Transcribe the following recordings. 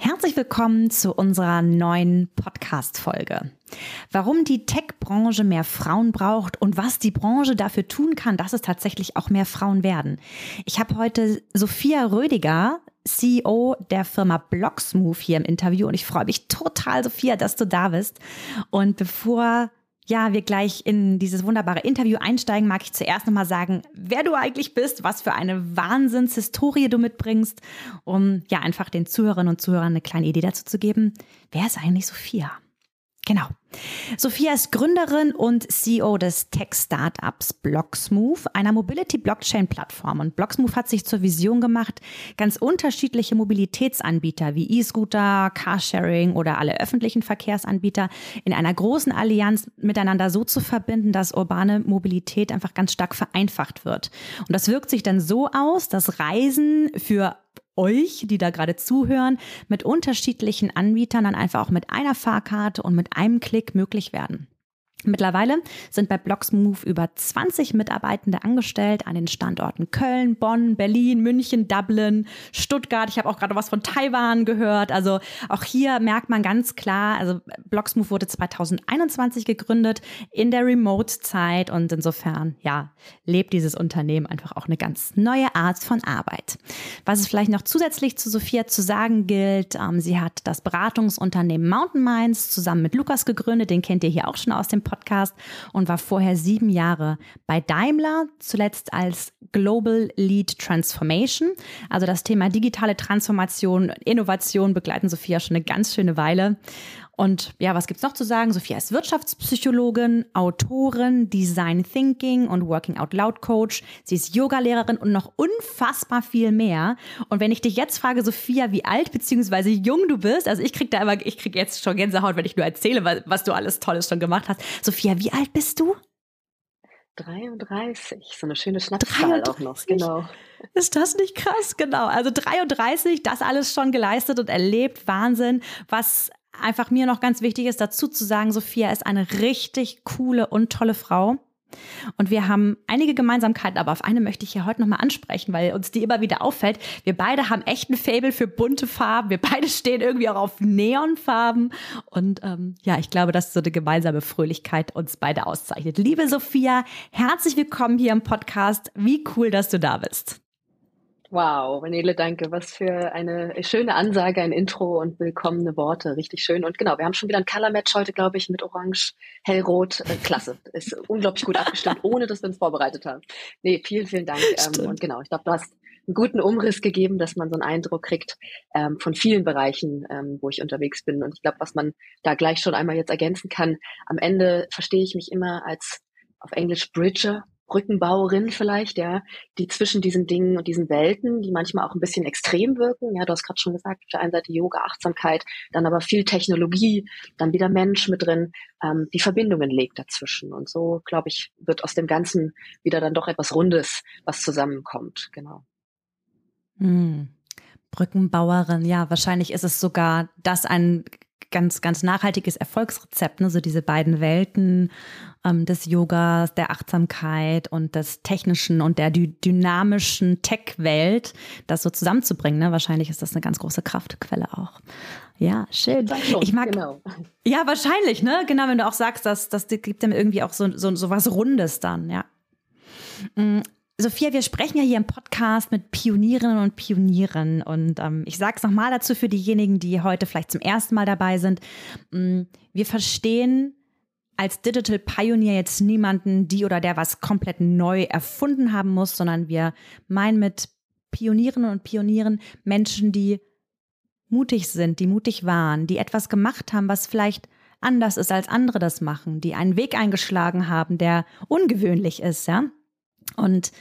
Herzlich willkommen zu unserer neuen Podcast-Folge. Warum die Tech-Branche mehr Frauen braucht und was die Branche dafür tun kann, dass es tatsächlich auch mehr Frauen werden. Ich habe heute Sophia Rödiger, CEO der Firma Blocksmove hier im Interview und ich freue mich total, Sophia, dass du da bist. Und bevor ja, wir gleich in dieses wunderbare Interview einsteigen, mag ich zuerst nochmal sagen, wer du eigentlich bist, was für eine Wahnsinnshistorie du mitbringst, um ja einfach den Zuhörerinnen und Zuhörern eine kleine Idee dazu zu geben. Wer ist eigentlich Sophia? Genau. Sophia ist Gründerin und CEO des Tech-Startups Blocksmove, einer Mobility-Blockchain-Plattform. Und Blocksmove hat sich zur Vision gemacht, ganz unterschiedliche Mobilitätsanbieter wie E-Scooter, Carsharing oder alle öffentlichen Verkehrsanbieter in einer großen Allianz miteinander so zu verbinden, dass urbane Mobilität einfach ganz stark vereinfacht wird. Und das wirkt sich dann so aus, dass Reisen für euch, die da gerade zuhören, mit unterschiedlichen Anbietern dann einfach auch mit einer Fahrkarte und mit einem Klick möglich werden. Mittlerweile sind bei Blocksmove über 20 Mitarbeitende angestellt an den Standorten Köln, Bonn, Berlin, München, Dublin, Stuttgart. Ich habe auch gerade was von Taiwan gehört. Also auch hier merkt man ganz klar, also Blocksmove wurde 2021 gegründet in der Remote-Zeit und insofern, ja, lebt dieses Unternehmen einfach auch eine ganz neue Art von Arbeit. Was es vielleicht noch zusätzlich zu Sophia zu sagen gilt, ähm, sie hat das Beratungsunternehmen Mountain Minds zusammen mit Lukas gegründet. Den kennt ihr hier auch schon aus dem Podcast. Podcast und war vorher sieben Jahre bei Daimler, zuletzt als Global Lead Transformation. Also das Thema digitale Transformation, Innovation begleiten Sophia schon eine ganz schöne Weile. Und ja, was gibt's noch zu sagen? Sophia ist Wirtschaftspsychologin, Autorin, Design Thinking und Working Out Loud Coach. Sie ist Yogalehrerin und noch unfassbar viel mehr. Und wenn ich dich jetzt frage, Sophia, wie alt bzw. jung du bist, also ich krieg da immer, ich krieg jetzt schon Gänsehaut, wenn ich nur erzähle, was, was du alles Tolles schon gemacht hast. Sophia, wie alt bist du? 33, so eine schöne Schnapszahl 33. auch noch, genau. Ist das nicht krass? Genau. Also 33, das alles schon geleistet und erlebt. Wahnsinn. Was einfach mir noch ganz wichtig ist, dazu zu sagen, Sophia ist eine richtig coole und tolle Frau. Und wir haben einige Gemeinsamkeiten, aber auf eine möchte ich hier heute nochmal ansprechen, weil uns die immer wieder auffällt. Wir beide haben echt ein Fable für bunte Farben. Wir beide stehen irgendwie auch auf Neonfarben. Und ähm, ja, ich glaube, dass so eine gemeinsame Fröhlichkeit uns beide auszeichnet. Liebe Sophia, herzlich willkommen hier im Podcast. Wie cool, dass du da bist. Wow, Vanele, danke. Was für eine schöne Ansage, ein Intro und willkommene Worte. Richtig schön. Und genau, wir haben schon wieder ein Color Match heute, glaube ich, mit Orange, Hellrot. Äh, klasse. Ist unglaublich gut abgestimmt, ohne dass wir uns vorbereitet haben. Nee, vielen, vielen Dank. Ähm, und genau, ich glaube, du hast einen guten Umriss gegeben, dass man so einen Eindruck kriegt ähm, von vielen Bereichen, ähm, wo ich unterwegs bin. Und ich glaube, was man da gleich schon einmal jetzt ergänzen kann, am Ende verstehe ich mich immer als auf Englisch Bridger Brückenbauerin vielleicht, ja, die zwischen diesen Dingen und diesen Welten, die manchmal auch ein bisschen extrem wirken. Ja, du hast gerade schon gesagt, auf der einen Seite Yoga, Achtsamkeit, dann aber viel Technologie, dann wieder Mensch mit drin, ähm, die Verbindungen legt dazwischen. Und so, glaube ich, wird aus dem Ganzen wieder dann doch etwas Rundes, was zusammenkommt. Genau. Hm. Brückenbauerin, ja, wahrscheinlich ist es sogar das ein ganz, ganz nachhaltiges Erfolgsrezept, ne? so diese beiden Welten ähm, des Yogas, der Achtsamkeit und des technischen und der dy dynamischen Tech-Welt, das so zusammenzubringen. Ne? Wahrscheinlich ist das eine ganz große Kraftquelle auch. Ja, schön. Ich mag, genau. ja, wahrscheinlich, ne? Genau, wenn du auch sagst, dass das gibt dem irgendwie auch so, so, so was Rundes dann, ja. Sophia, wir sprechen ja hier im Podcast mit Pionierinnen und Pionieren. Und ähm, ich sage es nochmal dazu für diejenigen, die heute vielleicht zum ersten Mal dabei sind. Mm, wir verstehen als Digital Pioneer jetzt niemanden, die oder der was komplett neu erfunden haben muss, sondern wir meinen mit Pionierinnen und Pionieren Menschen, die mutig sind, die mutig waren, die etwas gemacht haben, was vielleicht anders ist, als andere das machen, die einen Weg eingeschlagen haben, der ungewöhnlich ist, ja. Und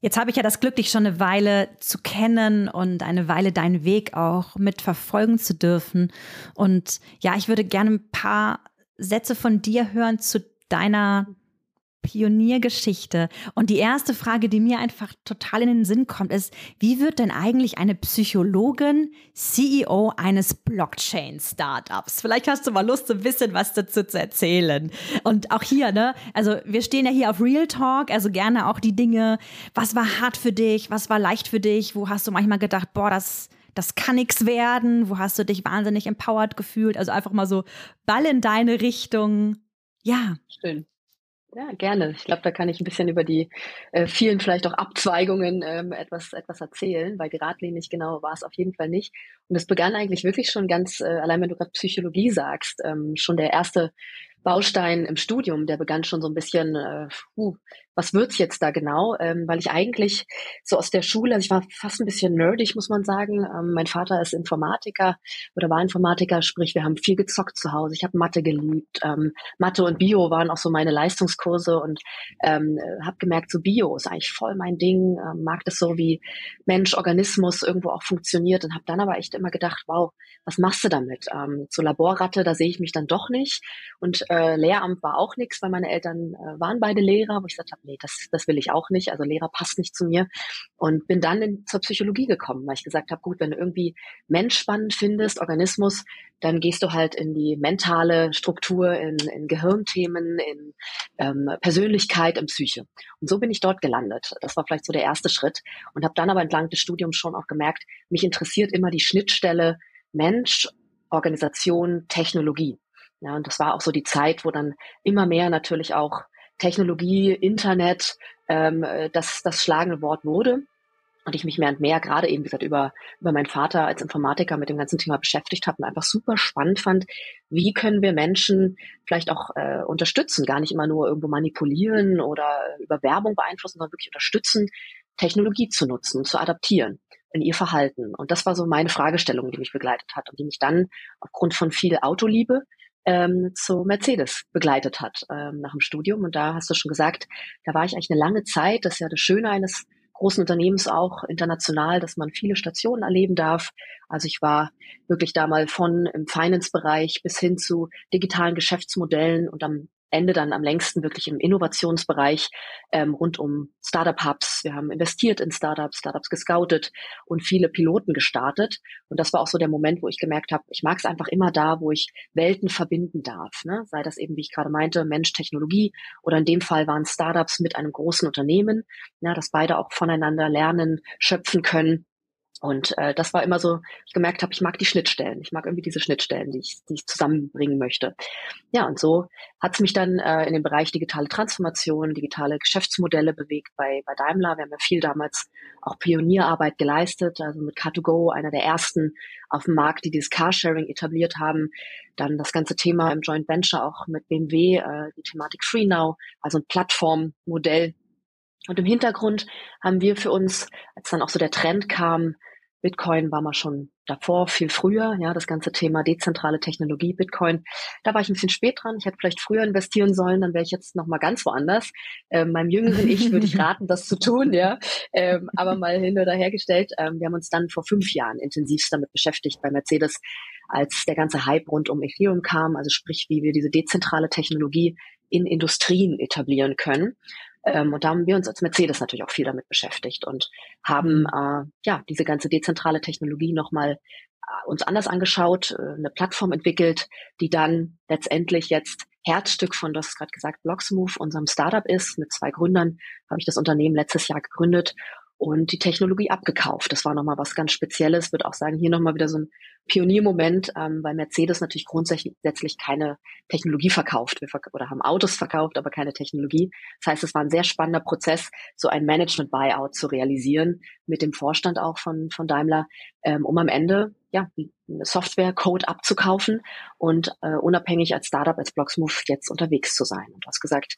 jetzt habe ich ja das Glück, dich schon eine Weile zu kennen und eine Weile deinen Weg auch mitverfolgen zu dürfen. Und ja, ich würde gerne ein paar Sätze von dir hören zu deiner Pioniergeschichte. Und die erste Frage, die mir einfach total in den Sinn kommt, ist, wie wird denn eigentlich eine Psychologin CEO eines Blockchain-Startups? Vielleicht hast du mal Lust, ein bisschen was dazu zu erzählen. Und auch hier, ne, also wir stehen ja hier auf Real Talk, also gerne auch die Dinge, was war hart für dich, was war leicht für dich, wo hast du manchmal gedacht, boah, das das kann nichts werden, wo hast du dich wahnsinnig empowered gefühlt, also einfach mal so Ball in deine Richtung. Ja. Schön. Ja, gerne. Ich glaube, da kann ich ein bisschen über die äh, vielen vielleicht auch Abzweigungen ähm, etwas, etwas erzählen, weil geradlinig genau war es auf jeden Fall nicht. Und es begann eigentlich wirklich schon ganz, äh, allein wenn du gerade Psychologie sagst, ähm, schon der erste Baustein im Studium, der begann schon so ein bisschen, äh, uh, was wird's jetzt da genau? Ähm, weil ich eigentlich so aus der Schule, also ich war fast ein bisschen nerdig, muss man sagen. Ähm, mein Vater ist Informatiker oder war Informatiker, sprich, wir haben viel gezockt zu Hause. Ich habe Mathe geliebt. Ähm, Mathe und Bio waren auch so meine Leistungskurse und ähm, habe gemerkt, so Bio ist eigentlich voll mein Ding. Ähm, mag das so, wie Mensch, Organismus irgendwo auch funktioniert und habe dann aber echt immer gedacht, wow, was machst du damit? Ähm, so Laborratte, da sehe ich mich dann doch nicht. Und äh, Lehramt war auch nichts, weil meine Eltern äh, waren beide Lehrer, wo ich gesagt habe, nee, das, das will ich auch nicht. Also Lehrer passt nicht zu mir. Und bin dann in, zur Psychologie gekommen, weil ich gesagt habe, gut, wenn du irgendwie Mensch spannend findest, Organismus, dann gehst du halt in die mentale Struktur, in, in Gehirnthemen, in ähm, Persönlichkeit, in Psyche. Und so bin ich dort gelandet. Das war vielleicht so der erste Schritt. Und habe dann aber entlang des Studiums schon auch gemerkt, mich interessiert immer die Schnittstelle Mensch, Organisation, Technologie. Ja, und das war auch so die Zeit, wo dann immer mehr natürlich auch Technologie, Internet ähm, das, das schlagende Wort wurde. Und ich mich mehr und mehr gerade eben, wie gesagt, über, über meinen Vater als Informatiker mit dem ganzen Thema beschäftigt habe und einfach super spannend fand, wie können wir Menschen vielleicht auch äh, unterstützen, gar nicht immer nur irgendwo manipulieren oder über Werbung beeinflussen, sondern wirklich unterstützen, Technologie zu nutzen, zu adaptieren in ihr Verhalten. Und das war so meine Fragestellung, die mich begleitet hat und die mich dann aufgrund von viel Autoliebe ähm, zu Mercedes begleitet hat ähm, nach dem Studium. Und da hast du schon gesagt, da war ich eigentlich eine lange Zeit. Das ist ja das Schöne eines großen Unternehmens auch international, dass man viele Stationen erleben darf. Also ich war wirklich da mal von im Finance-Bereich bis hin zu digitalen Geschäftsmodellen und am Ende dann am längsten wirklich im Innovationsbereich ähm, rund um Startup-Hubs. Wir haben investiert in Startups, Startups gescoutet und viele Piloten gestartet. Und das war auch so der Moment, wo ich gemerkt habe, ich mag es einfach immer da, wo ich Welten verbinden darf. Ne? Sei das eben, wie ich gerade meinte, Mensch, Technologie oder in dem Fall waren Startups mit einem großen Unternehmen, ja, dass beide auch voneinander lernen, schöpfen können und äh, das war immer so, ich gemerkt habe, ich mag die Schnittstellen. Ich mag irgendwie diese Schnittstellen, die ich, die ich zusammenbringen möchte. Ja, und so hat es mich dann äh, in den Bereich digitale Transformation, digitale Geschäftsmodelle bewegt bei, bei Daimler. Wir haben ja viel damals auch Pionierarbeit geleistet, also mit Car2Go, einer der ersten auf dem Markt, die dieses Carsharing etabliert haben. Dann das ganze Thema im Joint Venture auch mit BMW, äh, die Thematik Free Now, also ein Plattformmodell. Und im Hintergrund haben wir für uns, als dann auch so der Trend kam, Bitcoin war mal schon davor, viel früher, ja, das ganze Thema dezentrale Technologie, Bitcoin. Da war ich ein bisschen spät dran. Ich hätte vielleicht früher investieren sollen, dann wäre ich jetzt noch mal ganz woanders. Ähm, meinem jüngeren Ich würde ich raten, das zu tun, ja. Ähm, aber mal hin oder hergestellt. Ähm, wir haben uns dann vor fünf Jahren intensivst damit beschäftigt bei Mercedes, als der ganze Hype rund um Ethereum kam, also sprich, wie wir diese dezentrale Technologie in Industrien etablieren können. Ähm, und da haben wir uns als Mercedes natürlich auch viel damit beschäftigt und haben mhm. äh, ja diese ganze dezentrale Technologie nochmal äh, uns anders angeschaut, äh, eine Plattform entwickelt, die dann letztendlich jetzt Herzstück von, du hast gerade gesagt, Blocksmove, unserem Startup ist. Mit zwei Gründern habe ich das Unternehmen letztes Jahr gegründet und die Technologie abgekauft. Das war nochmal was ganz Spezielles. Würde auch sagen, hier nochmal wieder so ein Pioniermoment, ähm, weil Mercedes natürlich grundsätzlich keine Technologie verkauft. Wir verk oder haben Autos verkauft, aber keine Technologie. Das heißt, es war ein sehr spannender Prozess, so ein Management-Buyout zu realisieren, mit dem Vorstand auch von, von Daimler, ähm, um am Ende ja, Software-Code abzukaufen und äh, unabhängig als Startup, als Blocksmove jetzt unterwegs zu sein. Und du hast gesagt,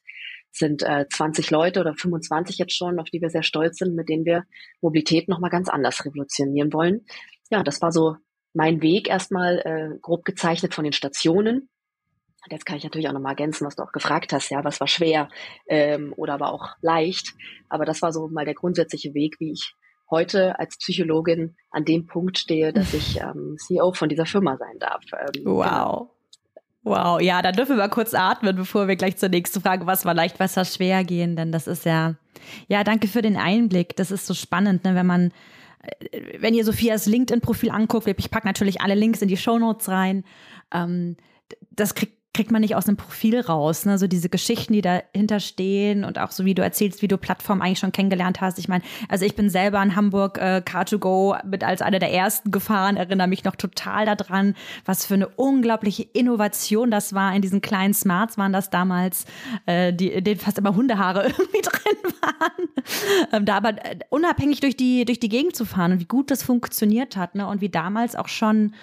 sind äh, 20 Leute oder 25 jetzt schon, auf die wir sehr stolz sind, mit denen wir Mobilität nochmal ganz anders revolutionieren wollen. Ja, das war so mein Weg erstmal äh, grob gezeichnet von den Stationen. Jetzt kann ich natürlich auch nochmal ergänzen, was du auch gefragt hast, ja, was war schwer ähm, oder aber auch leicht. Aber das war so mal der grundsätzliche Weg, wie ich heute als Psychologin an dem Punkt stehe, dass ich ähm, CEO von dieser Firma sein darf. Ähm, wow. Genau. Wow, ja, da dürfen wir mal kurz atmen, bevor wir gleich zur nächsten Frage, was war leicht, was war schwer gehen, denn das ist ja, ja, danke für den Einblick. Das ist so spannend, ne, wenn man, äh, wenn ihr Sophias LinkedIn-Profil anguckt, ich packe natürlich alle Links in die Show Notes rein. Ähm, das kriegt kriegt man nicht aus einem Profil raus. Ne? So diese Geschichten, die dahinter stehen und auch so wie du erzählst, wie du Plattform eigentlich schon kennengelernt hast. Ich meine, also ich bin selber in Hamburg äh, Car2Go mit als einer der ersten gefahren, erinnere mich noch total daran, was für eine unglaubliche Innovation das war. In diesen kleinen Smarts waren das damals, äh, die, denen fast immer Hundehaare irgendwie drin waren. Ähm, da aber äh, unabhängig durch die, durch die Gegend zu fahren und wie gut das funktioniert hat ne? und wie damals auch schon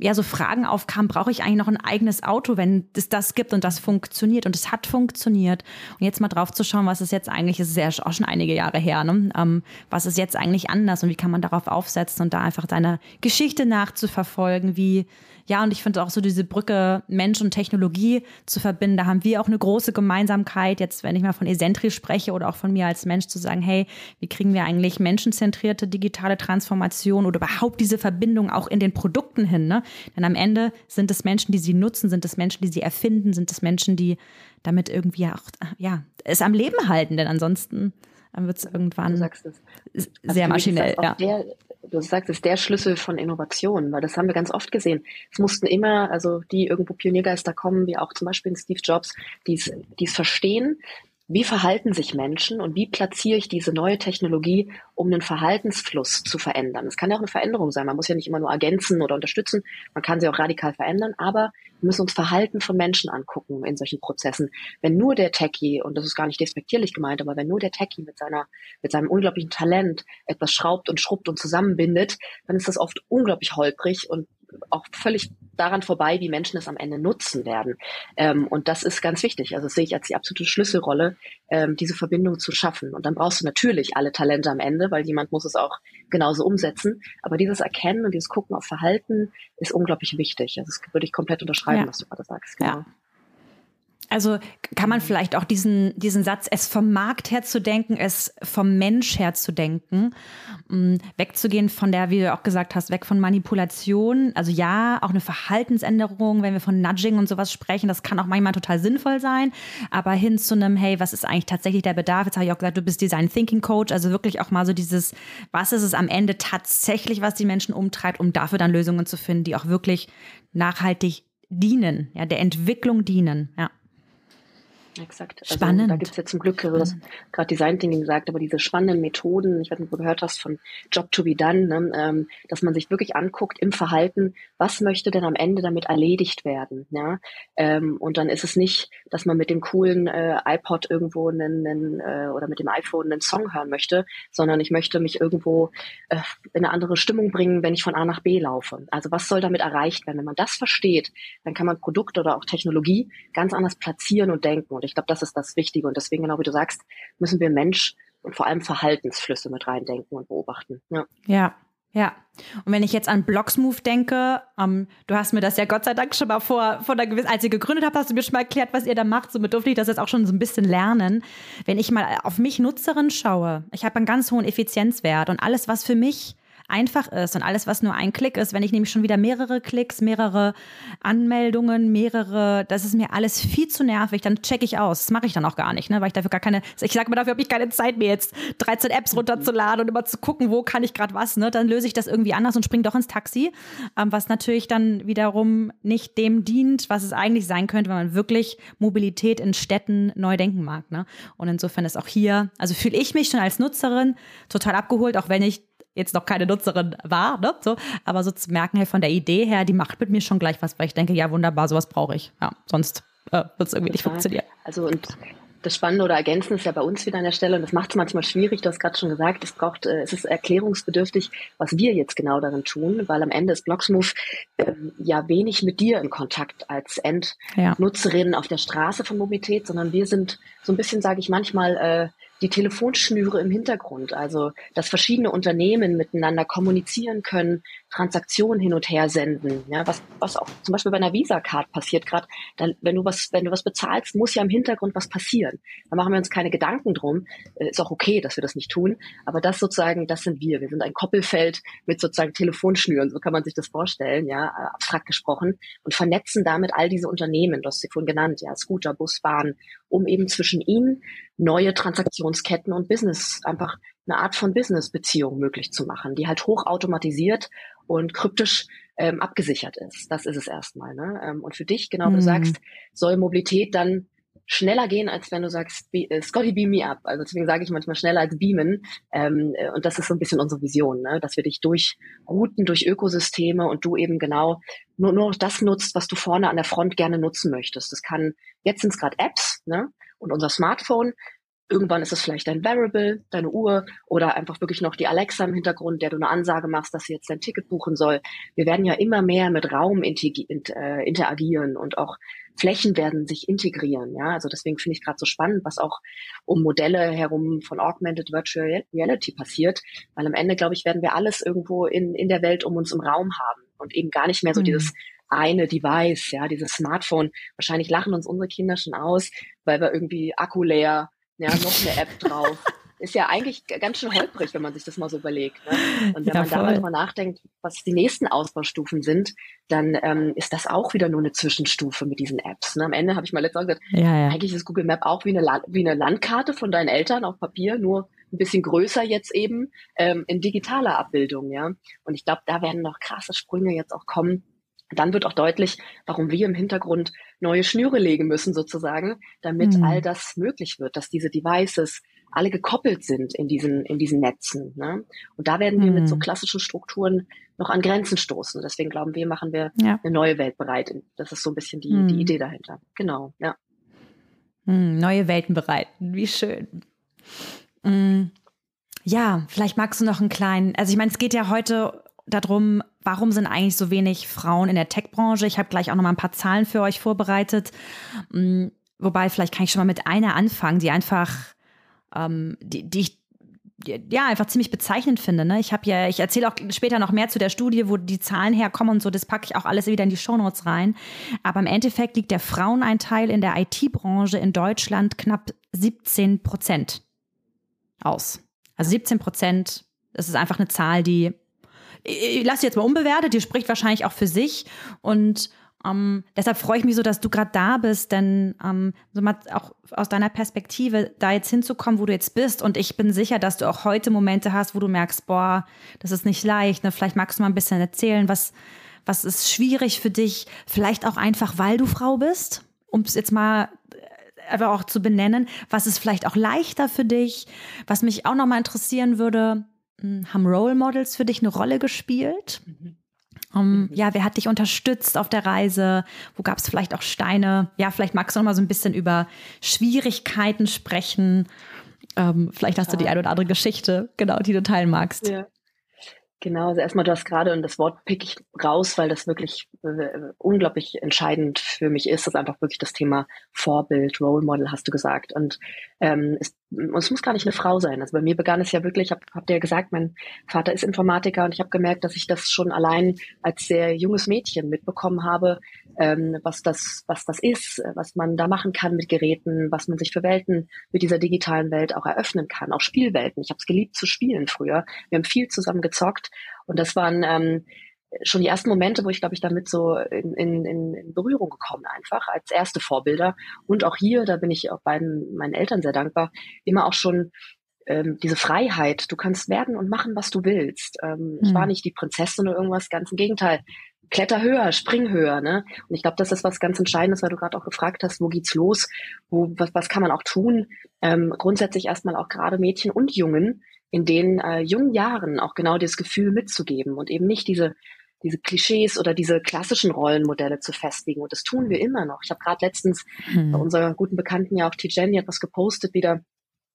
ja so Fragen aufkamen, brauche ich eigentlich noch ein eigenes Auto, wenn es das gibt und das funktioniert und es hat funktioniert. Und jetzt mal drauf zu schauen, was ist jetzt eigentlich, ist ja auch schon einige Jahre her, ne? Ähm, was ist jetzt eigentlich anders und wie kann man darauf aufsetzen und da einfach deine Geschichte nachzuverfolgen, wie ja, und ich finde auch so diese Brücke Mensch und Technologie zu verbinden, da haben wir auch eine große Gemeinsamkeit. Jetzt, wenn ich mal von Esentri spreche oder auch von mir als Mensch zu sagen, hey, wie kriegen wir eigentlich menschenzentrierte digitale Transformation oder überhaupt diese Verbindung auch in den Produkten hin? Ne? Denn am Ende sind es Menschen, die sie nutzen, sind es Menschen, die sie erfinden, sind es Menschen, die damit irgendwie auch, ja, es am Leben halten, denn ansonsten wird es irgendwann sehr also maschinell. Ja. Der, du sagst, ist der Schlüssel von Innovation, weil das haben wir ganz oft gesehen. Es mussten immer, also die irgendwo Pioniergeister kommen, wie auch zum Beispiel Steve Jobs, die es verstehen, wie verhalten sich Menschen und wie platziere ich diese neue Technologie, um einen Verhaltensfluss zu verändern? Es kann ja auch eine Veränderung sein. Man muss ja nicht immer nur ergänzen oder unterstützen. Man kann sie auch radikal verändern. Aber wir müssen uns Verhalten von Menschen angucken in solchen Prozessen. Wenn nur der Techie, und das ist gar nicht despektierlich gemeint, aber wenn nur der Techie mit seiner, mit seinem unglaublichen Talent etwas schraubt und schrubbt und zusammenbindet, dann ist das oft unglaublich holprig und auch völlig daran vorbei, wie Menschen es am Ende nutzen werden. Ähm, und das ist ganz wichtig. Also das sehe ich als die absolute Schlüsselrolle, ähm, diese Verbindung zu schaffen. Und dann brauchst du natürlich alle Talente am Ende, weil jemand muss es auch genauso umsetzen. Aber dieses Erkennen und dieses Gucken auf Verhalten ist unglaublich wichtig. Also das würde ich komplett unterschreiben, ja. was du gerade sagst. Genau. Ja. Also kann man vielleicht auch diesen, diesen Satz, es vom Markt her zu denken, es vom Mensch her zu denken, mm, wegzugehen von der, wie du auch gesagt hast, weg von Manipulation. Also ja, auch eine Verhaltensänderung, wenn wir von Nudging und sowas sprechen, das kann auch manchmal total sinnvoll sein, aber hin zu einem, hey, was ist eigentlich tatsächlich der Bedarf? Jetzt habe ich auch gesagt, du bist Design Thinking Coach, also wirklich auch mal so dieses, was ist es am Ende tatsächlich, was die Menschen umtreibt, um dafür dann Lösungen zu finden, die auch wirklich nachhaltig dienen, ja, der Entwicklung dienen, ja. Exakt. Also, Spannend. Da gibt es ja zum Glück, das gerade Design Thinking gesagt, aber diese spannenden Methoden, ich weiß nicht, ob du gehört hast von Job to be done, ne, ähm, dass man sich wirklich anguckt im Verhalten, was möchte denn am Ende damit erledigt werden. Ja? Ähm, und dann ist es nicht, dass man mit dem coolen äh, iPod irgendwo einen, einen äh, oder mit dem iPhone einen Song hören möchte, sondern ich möchte mich irgendwo äh, in eine andere Stimmung bringen, wenn ich von A nach B laufe. Also was soll damit erreicht werden? Wenn man das versteht, dann kann man Produkt oder auch Technologie ganz anders platzieren und denken. Und ich glaube, das ist das Wichtige. Und deswegen, genau wie du sagst, müssen wir Mensch und vor allem Verhaltensflüsse mit reindenken und beobachten. Ja. ja. Ja, und wenn ich jetzt an Blocksmove denke, ähm, du hast mir das ja Gott sei Dank schon mal vor, vor der gewissen, als ihr gegründet habt, hast du mir schon mal erklärt, was ihr da macht. Somit durfte ich das jetzt auch schon so ein bisschen lernen. Wenn ich mal auf mich Nutzerin schaue, ich habe einen ganz hohen Effizienzwert und alles, was für mich einfach ist und alles, was nur ein Klick ist, wenn ich nämlich schon wieder mehrere Klicks, mehrere Anmeldungen, mehrere, das ist mir alles viel zu nervig, dann checke ich aus. Das mache ich dann auch gar nicht, ne? weil ich dafür gar keine, ich sage mir, dafür habe ich keine Zeit mehr jetzt 13 Apps runterzuladen und immer zu gucken, wo kann ich gerade was, ne? Dann löse ich das irgendwie anders und springe doch ins Taxi, ähm, was natürlich dann wiederum nicht dem dient, was es eigentlich sein könnte, wenn man wirklich Mobilität in Städten neu denken mag. Ne? Und insofern ist auch hier, also fühle ich mich schon als Nutzerin total abgeholt, auch wenn ich jetzt noch keine Nutzerin war, ne? So, aber so zu merken, hey, von der Idee her, die macht mit mir schon gleich was, weil ich denke, ja, wunderbar, sowas brauche ich. Ja, sonst äh, wird es irgendwie nicht funktionieren. Also und das Spannende oder Ergänzen ist ja bei uns wieder an der Stelle, und das macht es manchmal schwierig, du hast gerade schon gesagt, es braucht, äh, es ist erklärungsbedürftig, was wir jetzt genau darin tun, weil am Ende ist Blocksmove ähm, ja wenig mit dir in Kontakt als Endnutzerin ja. auf der Straße von Mobilität, sondern wir sind so ein bisschen, sage ich manchmal, äh, die Telefonschnüre im Hintergrund, also dass verschiedene Unternehmen miteinander kommunizieren können, Transaktionen hin und her senden, ja, was, was auch zum Beispiel bei einer Visa-Card passiert gerade, wenn du was, wenn du was bezahlst, muss ja im Hintergrund was passieren. Da machen wir uns keine Gedanken drum. Äh, ist auch okay, dass wir das nicht tun, aber das sozusagen, das sind wir. Wir sind ein Koppelfeld mit sozusagen Telefonschnüren, so kann man sich das vorstellen, ja, abstrakt gesprochen, und vernetzen damit all diese Unternehmen, du hast sie vorhin genannt, ja, Scooter, Bus, Bahn, um eben zwischen ihnen neue Transaktionsketten und Business, einfach eine Art von Business-Beziehung möglich zu machen, die halt hochautomatisiert und kryptisch ähm, abgesichert ist. Das ist es erstmal. Ne? Ähm, und für dich, genau, mhm. du sagst, soll Mobilität dann schneller gehen, als wenn du sagst, äh, Scotty, beam me up. Also deswegen sage ich manchmal schneller als beamen. Ähm, äh, und das ist so ein bisschen unsere Vision, ne? dass wir dich durch Routen, durch Ökosysteme und du eben genau nur, nur das nutzt, was du vorne an der Front gerne nutzen möchtest. Das kann, jetzt sind es gerade Apps, ne? Und unser Smartphone, Irgendwann ist es vielleicht dein Variable, deine Uhr oder einfach wirklich noch die Alexa im Hintergrund, der du eine Ansage machst, dass sie jetzt dein Ticket buchen soll. Wir werden ja immer mehr mit Raum äh, interagieren und auch Flächen werden sich integrieren. Ja, also deswegen finde ich gerade so spannend, was auch um Modelle herum von Augmented Virtual Reality passiert, weil am Ende, glaube ich, werden wir alles irgendwo in, in der Welt um uns im Raum haben und eben gar nicht mehr so mhm. dieses eine Device, ja, dieses Smartphone. Wahrscheinlich lachen uns unsere Kinder schon aus, weil wir irgendwie Akku leer, ja, noch eine App drauf. Ist ja eigentlich ganz schön holprig, wenn man sich das mal so überlegt. Ne? Und wenn ja, man da mal drüber nachdenkt, was die nächsten Ausbaustufen sind, dann ähm, ist das auch wieder nur eine Zwischenstufe mit diesen Apps. Ne? Am Ende habe ich mal letztes Mal gesagt, ja, ja. eigentlich ist Google Map auch wie eine, La wie eine Landkarte von deinen Eltern auf Papier, nur ein bisschen größer jetzt eben ähm, in digitaler Abbildung. Ja, Und ich glaube, da werden noch krasse Sprünge jetzt auch kommen, dann wird auch deutlich, warum wir im Hintergrund neue Schnüre legen müssen sozusagen, damit mhm. all das möglich wird, dass diese Devices alle gekoppelt sind in diesen, in diesen Netzen. Ne? Und da werden wir mhm. mit so mhm. klassischen Strukturen noch an Grenzen stoßen. Deswegen glauben wir, machen wir ja. eine neue Welt bereit. Das ist so ein bisschen die, mhm. die Idee dahinter. Genau, ja. Mhm, neue Welten bereiten, wie schön. Mhm. Ja, vielleicht magst du noch einen kleinen, also ich meine, es geht ja heute darum, warum sind eigentlich so wenig Frauen in der Tech-Branche? Ich habe gleich auch noch mal ein paar Zahlen für euch vorbereitet. Mm, wobei, vielleicht kann ich schon mal mit einer anfangen, die einfach, ähm, die, die ich ja einfach ziemlich bezeichnend finde. Ne? Ich habe ja, ich erzähle auch später noch mehr zu der Studie, wo die Zahlen herkommen und so. Das packe ich auch alles wieder in die Shownotes rein. Aber im Endeffekt liegt der Fraueneinteil in der IT-Branche in Deutschland knapp 17 Prozent aus. Also 17 Prozent. Das ist einfach eine Zahl, die ich lasse jetzt mal unbewertet, die spricht wahrscheinlich auch für sich und ähm, deshalb freue ich mich so, dass du gerade da bist, denn ähm, so mal auch aus deiner Perspektive da jetzt hinzukommen, wo du jetzt bist. Und ich bin sicher, dass du auch heute Momente hast, wo du merkst, boah, das ist nicht leicht. Ne? Vielleicht magst du mal ein bisschen erzählen, was, was ist schwierig für dich? Vielleicht auch einfach, weil du Frau bist, um es jetzt mal äh, einfach auch zu benennen. Was ist vielleicht auch leichter für dich? Was mich auch noch mal interessieren würde, hm, haben Role Models für dich eine Rolle gespielt? Mhm. Um, mhm. ja, wer hat dich unterstützt auf der Reise? Wo gab es vielleicht auch Steine? Ja, vielleicht magst du noch mal so ein bisschen über Schwierigkeiten sprechen. Ähm, vielleicht hast du die eine oder andere Geschichte, genau, die du teilen magst. Ja. Genau, also erstmal, du hast gerade, und das Wort pick ich raus, weil das wirklich äh, unglaublich entscheidend für mich ist, das ist einfach wirklich das Thema Vorbild, Role Model, hast du gesagt. Und ähm, es und es muss gar nicht eine Frau sein. Also bei mir begann es ja wirklich, ich hab ja gesagt, mein Vater ist Informatiker und ich habe gemerkt, dass ich das schon allein als sehr junges Mädchen mitbekommen habe, ähm, was das, was das ist, was man da machen kann mit Geräten, was man sich für Welten mit dieser digitalen Welt auch eröffnen kann, auch Spielwelten. Ich habe es geliebt zu spielen früher. Wir haben viel zusammen gezockt und das waren ähm, schon die ersten Momente, wo ich, glaube ich, damit so in, in, in Berührung gekommen einfach, als erste Vorbilder. Und auch hier, da bin ich auch beiden meinen Eltern sehr dankbar, immer auch schon ähm, diese Freiheit. Du kannst werden und machen, was du willst. Ähm, mhm. Ich war hm. nicht die Prinzessin oder irgendwas, ganz im Gegenteil. Kletter höher, spring höher, ne? Und ich glaube, das ist was ganz Entscheidendes, weil du gerade auch gefragt hast, wo geht's los? Wo, was, was kann man auch tun? Ähm, grundsätzlich erstmal auch gerade Mädchen und Jungen in den äh, jungen Jahren auch genau das Gefühl mitzugeben und eben nicht diese diese Klischees oder diese klassischen Rollenmodelle zu festigen. Und das tun wir immer noch. Ich habe gerade letztens hm. bei unserer guten Bekannten ja auch Tijani etwas gepostet wieder,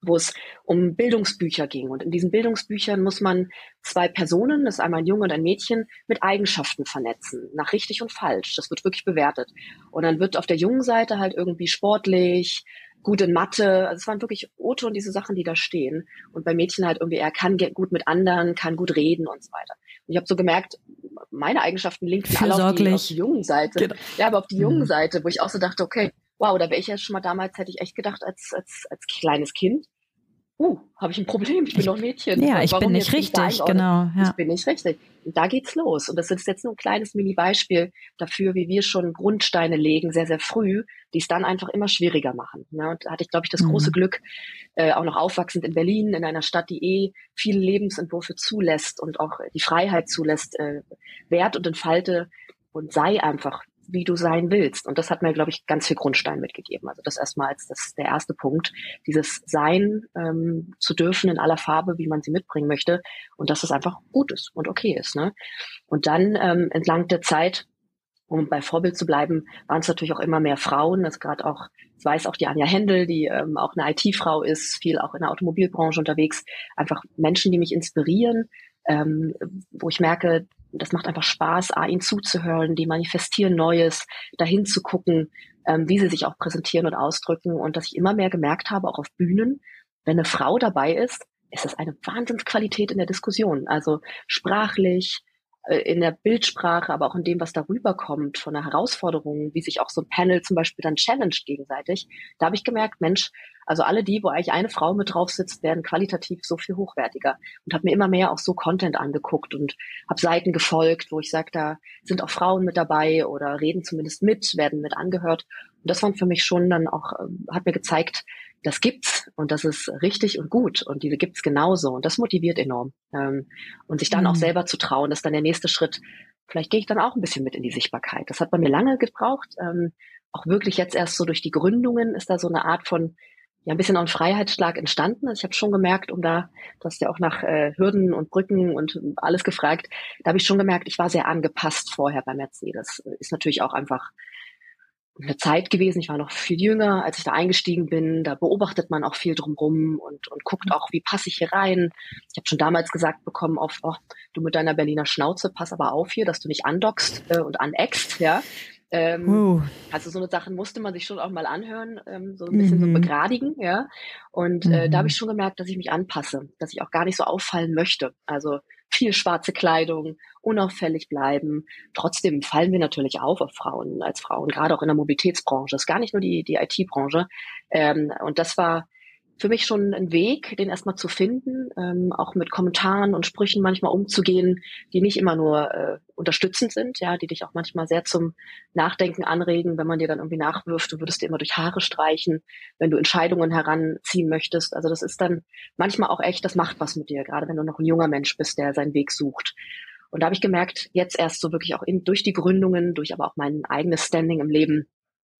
wo es um Bildungsbücher ging. Und in diesen Bildungsbüchern muss man zwei Personen, das ist einmal ein Junge und ein Mädchen, mit Eigenschaften vernetzen, nach richtig und falsch. Das wird wirklich bewertet. Und dann wird auf der jungen Seite halt irgendwie sportlich, gut in Mathe. Also es waren wirklich Oto und diese Sachen, die da stehen. Und bei Mädchen halt irgendwie, er kann gut mit anderen, kann gut reden und so weiter. Und ich habe so gemerkt, meine Eigenschaften linken alle auf die, auf die jungen Seite. Genau. Ja, aber auf die jungen mhm. Seite, wo ich auch so dachte, okay, wow, da wäre ich ja schon mal damals, hätte ich echt gedacht, als, als, als kleines Kind, uh, habe ich ein Problem, ich bin doch Mädchen. Ja, ich bin nicht richtig, genau. Ja. Ich bin nicht richtig. Und da geht's los. Und das ist jetzt nur ein kleines Mini-Beispiel dafür, wie wir schon Grundsteine legen, sehr, sehr früh, die es dann einfach immer schwieriger machen. Ja, und da hatte ich, glaube ich, das mhm. große Glück, äh, auch noch aufwachsend in Berlin, in einer Stadt, die eh viele Lebensentwürfe zulässt und auch die Freiheit zulässt, äh, Wert und entfalte und sei einfach wie du sein willst. Und das hat mir, glaube ich, ganz viel Grundstein mitgegeben. Also das erstmal als das der erste Punkt, dieses Sein ähm, zu dürfen in aller Farbe, wie man sie mitbringen möchte, und dass es einfach gut ist und okay ist. Ne? Und dann ähm, entlang der Zeit um bei Vorbild zu bleiben, waren es natürlich auch immer mehr Frauen. Das gerade auch, das weiß auch die Anja Händel, die ähm, auch eine IT-Frau ist, viel auch in der Automobilbranche unterwegs. Einfach Menschen, die mich inspirieren, ähm, wo ich merke, das macht einfach Spaß, A, ihnen zuzuhören, die manifestieren Neues, dahin zu gucken, ähm, wie sie sich auch präsentieren und ausdrücken und dass ich immer mehr gemerkt habe, auch auf Bühnen, wenn eine Frau dabei ist, ist das eine Wahnsinnsqualität in der Diskussion. Also sprachlich, in der Bildsprache, aber auch in dem, was darüber kommt, von der Herausforderung, wie sich auch so ein Panel zum Beispiel dann challenged gegenseitig, da habe ich gemerkt, Mensch, also alle die, wo eigentlich eine Frau mit drauf sitzt, werden qualitativ so viel hochwertiger und habe mir immer mehr auch so Content angeguckt und habe Seiten gefolgt, wo ich sage, da sind auch Frauen mit dabei oder reden zumindest mit, werden mit angehört. Und das war für mich schon dann auch, ähm, hat mir gezeigt, das gibt's und das ist richtig und gut und diese gibt's genauso und das motiviert enorm. Ähm, und sich dann mhm. auch selber zu trauen, das ist dann der nächste Schritt. Vielleicht gehe ich dann auch ein bisschen mit in die Sichtbarkeit. Das hat bei mir lange gebraucht. Ähm, auch wirklich jetzt erst so durch die Gründungen ist da so eine Art von ja ein bisschen auch ein Freiheitsschlag entstanden. Also ich habe schon gemerkt, um da, du hast ja auch nach äh, Hürden und Brücken und alles gefragt, da habe ich schon gemerkt, ich war sehr angepasst vorher bei Mercedes. Ist natürlich auch einfach eine Zeit gewesen. Ich war noch viel jünger, als ich da eingestiegen bin. Da beobachtet man auch viel drumrum und, und guckt auch, wie passe ich hier rein. Ich habe schon damals gesagt bekommen, oft, oh, du mit deiner Berliner Schnauze, pass aber auf hier, dass du nicht andockst äh, und aneckst, ja. Ähm, uh. Also so eine Sachen musste man sich schon auch mal anhören, ähm, so ein bisschen mhm. so begradigen, ja. Und äh, da habe ich mhm. schon gemerkt, dass ich mich anpasse, dass ich auch gar nicht so auffallen möchte. Also viel schwarze Kleidung, unauffällig bleiben. Trotzdem fallen wir natürlich auf auf Frauen als Frauen, gerade auch in der Mobilitätsbranche. Das ist gar nicht nur die, die IT-Branche. Ähm, und das war für mich schon ein Weg, den erstmal zu finden, ähm, auch mit Kommentaren und Sprüchen manchmal umzugehen, die nicht immer nur äh, unterstützend sind, ja, die dich auch manchmal sehr zum Nachdenken anregen, wenn man dir dann irgendwie nachwirft, du würdest dir immer durch Haare streichen, wenn du Entscheidungen heranziehen möchtest. Also das ist dann manchmal auch echt, das macht was mit dir, gerade wenn du noch ein junger Mensch bist, der seinen Weg sucht. Und da habe ich gemerkt, jetzt erst so wirklich auch in, durch die Gründungen, durch aber auch mein eigenes Standing im Leben,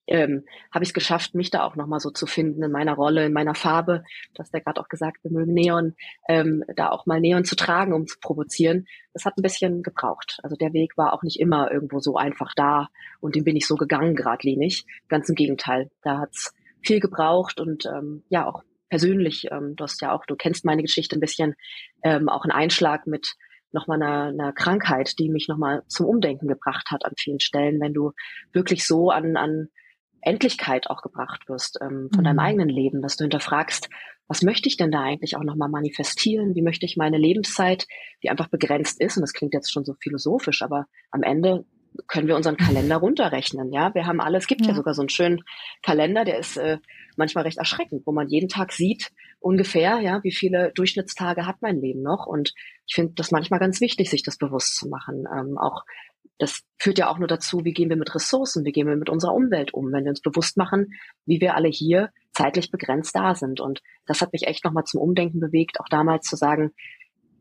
ähm, habe ich es geschafft, mich da auch nochmal so zu finden in meiner Rolle, in meiner Farbe. Du hast ja gerade auch gesagt, wir mögen Neon, ähm, da auch mal Neon zu tragen, um zu provozieren. Das hat ein bisschen gebraucht. Also der Weg war auch nicht immer irgendwo so einfach da und den bin ich so gegangen, geradlinig. Ganz im Gegenteil. Da hat's viel gebraucht und ähm, ja auch persönlich, ähm, du hast ja auch, du kennst meine Geschichte ein bisschen, ähm, auch ein Einschlag mit nochmal einer, einer Krankheit, die mich nochmal zum Umdenken gebracht hat an vielen Stellen, wenn du wirklich so an, an Endlichkeit auch gebracht wirst ähm, von mhm. deinem eigenen Leben, dass du hinterfragst, was möchte ich denn da eigentlich auch nochmal manifestieren? Wie möchte ich meine Lebenszeit, die einfach begrenzt ist, und das klingt jetzt schon so philosophisch, aber am Ende können wir unseren Kalender runterrechnen. Ja, wir haben alle, es gibt ja, ja sogar so einen schönen Kalender, der ist äh, manchmal recht erschreckend, wo man jeden Tag sieht, ungefähr, ja, wie viele Durchschnittstage hat mein Leben noch. Und ich finde das manchmal ganz wichtig, sich das bewusst zu machen. Ähm, auch das führt ja auch nur dazu, wie gehen wir mit Ressourcen, wie gehen wir mit unserer Umwelt um, wenn wir uns bewusst machen, wie wir alle hier zeitlich begrenzt da sind. Und das hat mich echt nochmal zum Umdenken bewegt, auch damals zu sagen,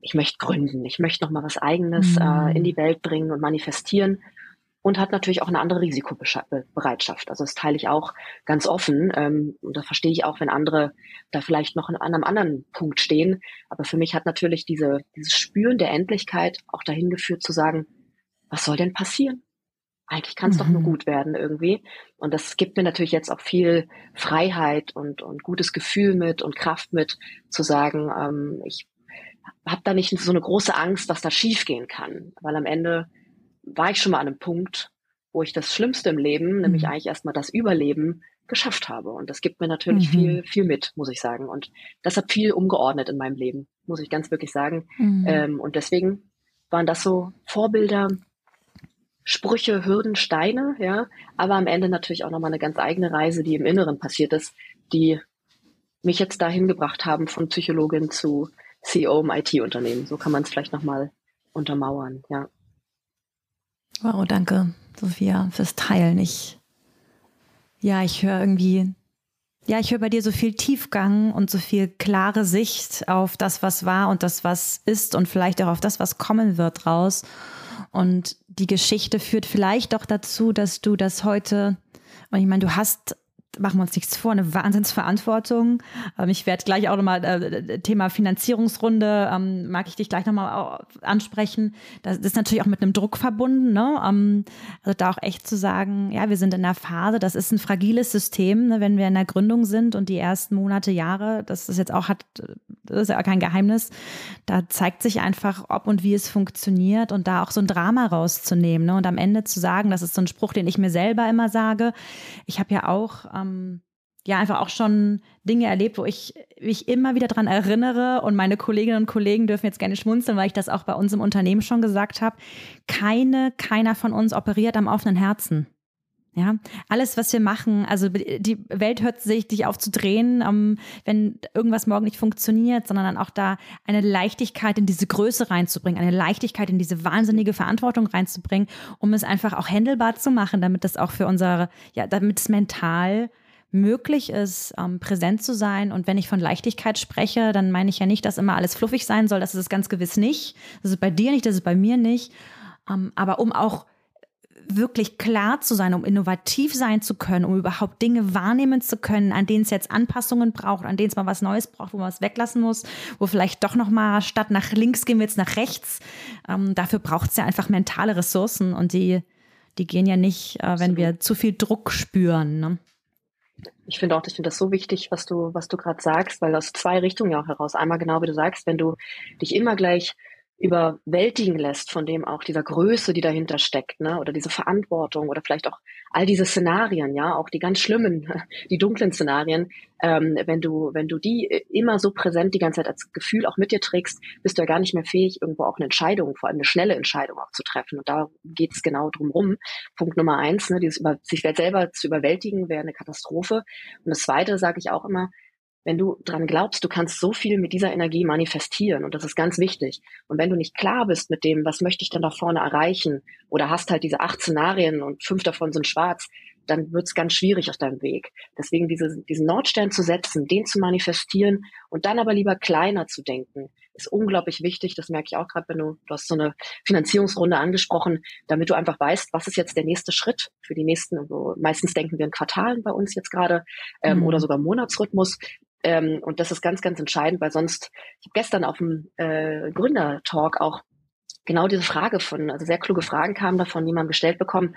ich möchte gründen, ich möchte nochmal was Eigenes mhm. äh, in die Welt bringen und manifestieren und hat natürlich auch eine andere Risikobereitschaft. Also das teile ich auch ganz offen. Ähm, und da verstehe ich auch, wenn andere da vielleicht noch an einem anderen Punkt stehen. Aber für mich hat natürlich diese, dieses Spüren der Endlichkeit auch dahin geführt zu sagen, was soll denn passieren? Eigentlich kann es mhm. doch nur mhm. gut werden irgendwie. Und das gibt mir natürlich jetzt auch viel Freiheit und, und gutes Gefühl mit und Kraft mit, zu sagen, ähm, ich habe da nicht so eine große Angst, was da schiefgehen kann. Weil am Ende war ich schon mal an einem Punkt, wo ich das Schlimmste im Leben, mhm. nämlich eigentlich erstmal das Überleben, geschafft habe. Und das gibt mir natürlich mhm. viel, viel mit, muss ich sagen. Und das hat viel umgeordnet in meinem Leben, muss ich ganz wirklich sagen. Mhm. Ähm, und deswegen waren das so Vorbilder, Sprüche, Hürden, Steine, ja, aber am Ende natürlich auch nochmal eine ganz eigene Reise, die im Inneren passiert ist, die mich jetzt dahin gebracht haben von Psychologin zu CEO im IT-Unternehmen. So kann man es vielleicht nochmal untermauern, ja. Wow, danke, Sophia, fürs Teilen. Ich, ja, ich höre irgendwie, ja, ich höre bei dir so viel Tiefgang und so viel klare Sicht auf das, was war und das, was ist und vielleicht auch auf das, was kommen wird raus. Und die Geschichte führt vielleicht doch dazu, dass du das heute, und ich meine, du hast machen wir uns nichts vor, eine Wahnsinnsverantwortung. Ähm, ich werde gleich auch nochmal äh, Thema Finanzierungsrunde, ähm, mag ich dich gleich nochmal ansprechen. Das ist natürlich auch mit einem Druck verbunden. Ne? Ähm, also da auch echt zu sagen, ja, wir sind in der Phase, das ist ein fragiles System, ne, wenn wir in der Gründung sind und die ersten Monate, Jahre, das ist jetzt auch hat, das ist ja kein Geheimnis, da zeigt sich einfach, ob und wie es funktioniert und da auch so ein Drama rauszunehmen ne? und am Ende zu sagen, das ist so ein Spruch, den ich mir selber immer sage. Ich habe ja auch ähm, ja einfach auch schon Dinge erlebt, wo ich mich immer wieder dran erinnere und meine Kolleginnen und Kollegen dürfen jetzt gerne schmunzeln, weil ich das auch bei uns im Unternehmen schon gesagt habe. Keine, keiner von uns operiert am offenen Herzen. Ja, alles, was wir machen, also die Welt hört sich nicht auf zu drehen, ähm, wenn irgendwas morgen nicht funktioniert, sondern dann auch da eine Leichtigkeit in diese Größe reinzubringen, eine Leichtigkeit in diese wahnsinnige Verantwortung reinzubringen, um es einfach auch händelbar zu machen, damit das auch für unsere, ja, damit es mental möglich ist, ähm, präsent zu sein. Und wenn ich von Leichtigkeit spreche, dann meine ich ja nicht, dass immer alles fluffig sein soll. Das ist es ganz gewiss nicht. Das ist bei dir nicht, das ist bei mir nicht. Ähm, aber um auch wirklich klar zu sein, um innovativ sein zu können, um überhaupt Dinge wahrnehmen zu können, an denen es jetzt Anpassungen braucht, an denen es mal was Neues braucht, wo man was weglassen muss, wo vielleicht doch noch mal statt nach links gehen wir jetzt nach rechts. Ähm, dafür braucht es ja einfach mentale Ressourcen und die, die gehen ja nicht, äh, wenn wir zu viel Druck spüren. Ne? Ich finde auch, ich finde das so wichtig, was du, was du gerade sagst, weil aus zwei Richtungen ja auch heraus. Einmal genau wie du sagst, wenn du dich immer gleich überwältigen lässt von dem auch dieser Größe, die dahinter steckt, ne? oder diese Verantwortung oder vielleicht auch all diese Szenarien, ja, auch die ganz schlimmen, die dunklen Szenarien, ähm, wenn du, wenn du die immer so präsent die ganze Zeit als Gefühl auch mit dir trägst, bist du ja gar nicht mehr fähig, irgendwo auch eine Entscheidung, vor allem eine schnelle Entscheidung auch zu treffen. Und da geht es genau drum rum. Punkt Nummer eins, ne, dieses über, sich selber zu überwältigen, wäre eine Katastrophe. Und das zweite sage ich auch immer, wenn du dran glaubst, du kannst so viel mit dieser Energie manifestieren und das ist ganz wichtig. Und wenn du nicht klar bist mit dem, was möchte ich denn da vorne erreichen oder hast halt diese acht Szenarien und fünf davon sind schwarz, dann wird es ganz schwierig auf deinem Weg. Deswegen diese, diesen Nordstern zu setzen, den zu manifestieren und dann aber lieber kleiner zu denken, ist unglaublich wichtig. Das merke ich auch gerade, wenn du, du hast so eine Finanzierungsrunde angesprochen, damit du einfach weißt, was ist jetzt der nächste Schritt für die nächsten, also meistens denken wir in Quartalen bei uns jetzt gerade ähm, mhm. oder sogar Monatsrhythmus. Ähm, und das ist ganz, ganz entscheidend, weil sonst, ich habe gestern auf dem äh, Gründertalk auch genau diese Frage von, also sehr kluge Fragen kamen davon jemandem gestellt bekommen,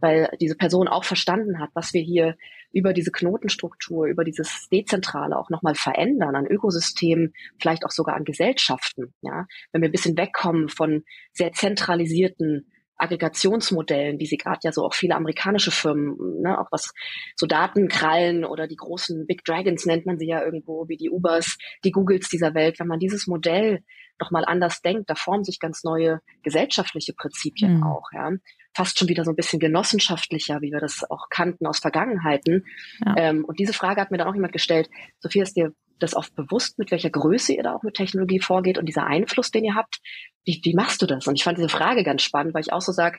weil diese Person auch verstanden hat, was wir hier über diese Knotenstruktur, über dieses Dezentrale auch nochmal verändern an Ökosystemen, vielleicht auch sogar an Gesellschaften. Ja, wenn wir ein bisschen wegkommen von sehr zentralisierten Aggregationsmodellen, wie sie gerade ja so auch viele amerikanische Firmen, ne, auch was so Datenkrallen oder die großen Big Dragons nennt man sie ja irgendwo, wie die Ubers, die Googles dieser Welt, wenn man dieses Modell nochmal anders denkt, da formen sich ganz neue gesellschaftliche Prinzipien mhm. auch, ja. Fast schon wieder so ein bisschen genossenschaftlicher, wie wir das auch kannten aus Vergangenheiten. Ja. Ähm, und diese Frage hat mir dann auch jemand gestellt, Sophia, ist dir das oft bewusst, mit welcher Größe ihr da auch mit Technologie vorgeht und dieser Einfluss, den ihr habt? Wie, wie machst du das? Und ich fand diese Frage ganz spannend, weil ich auch so sage,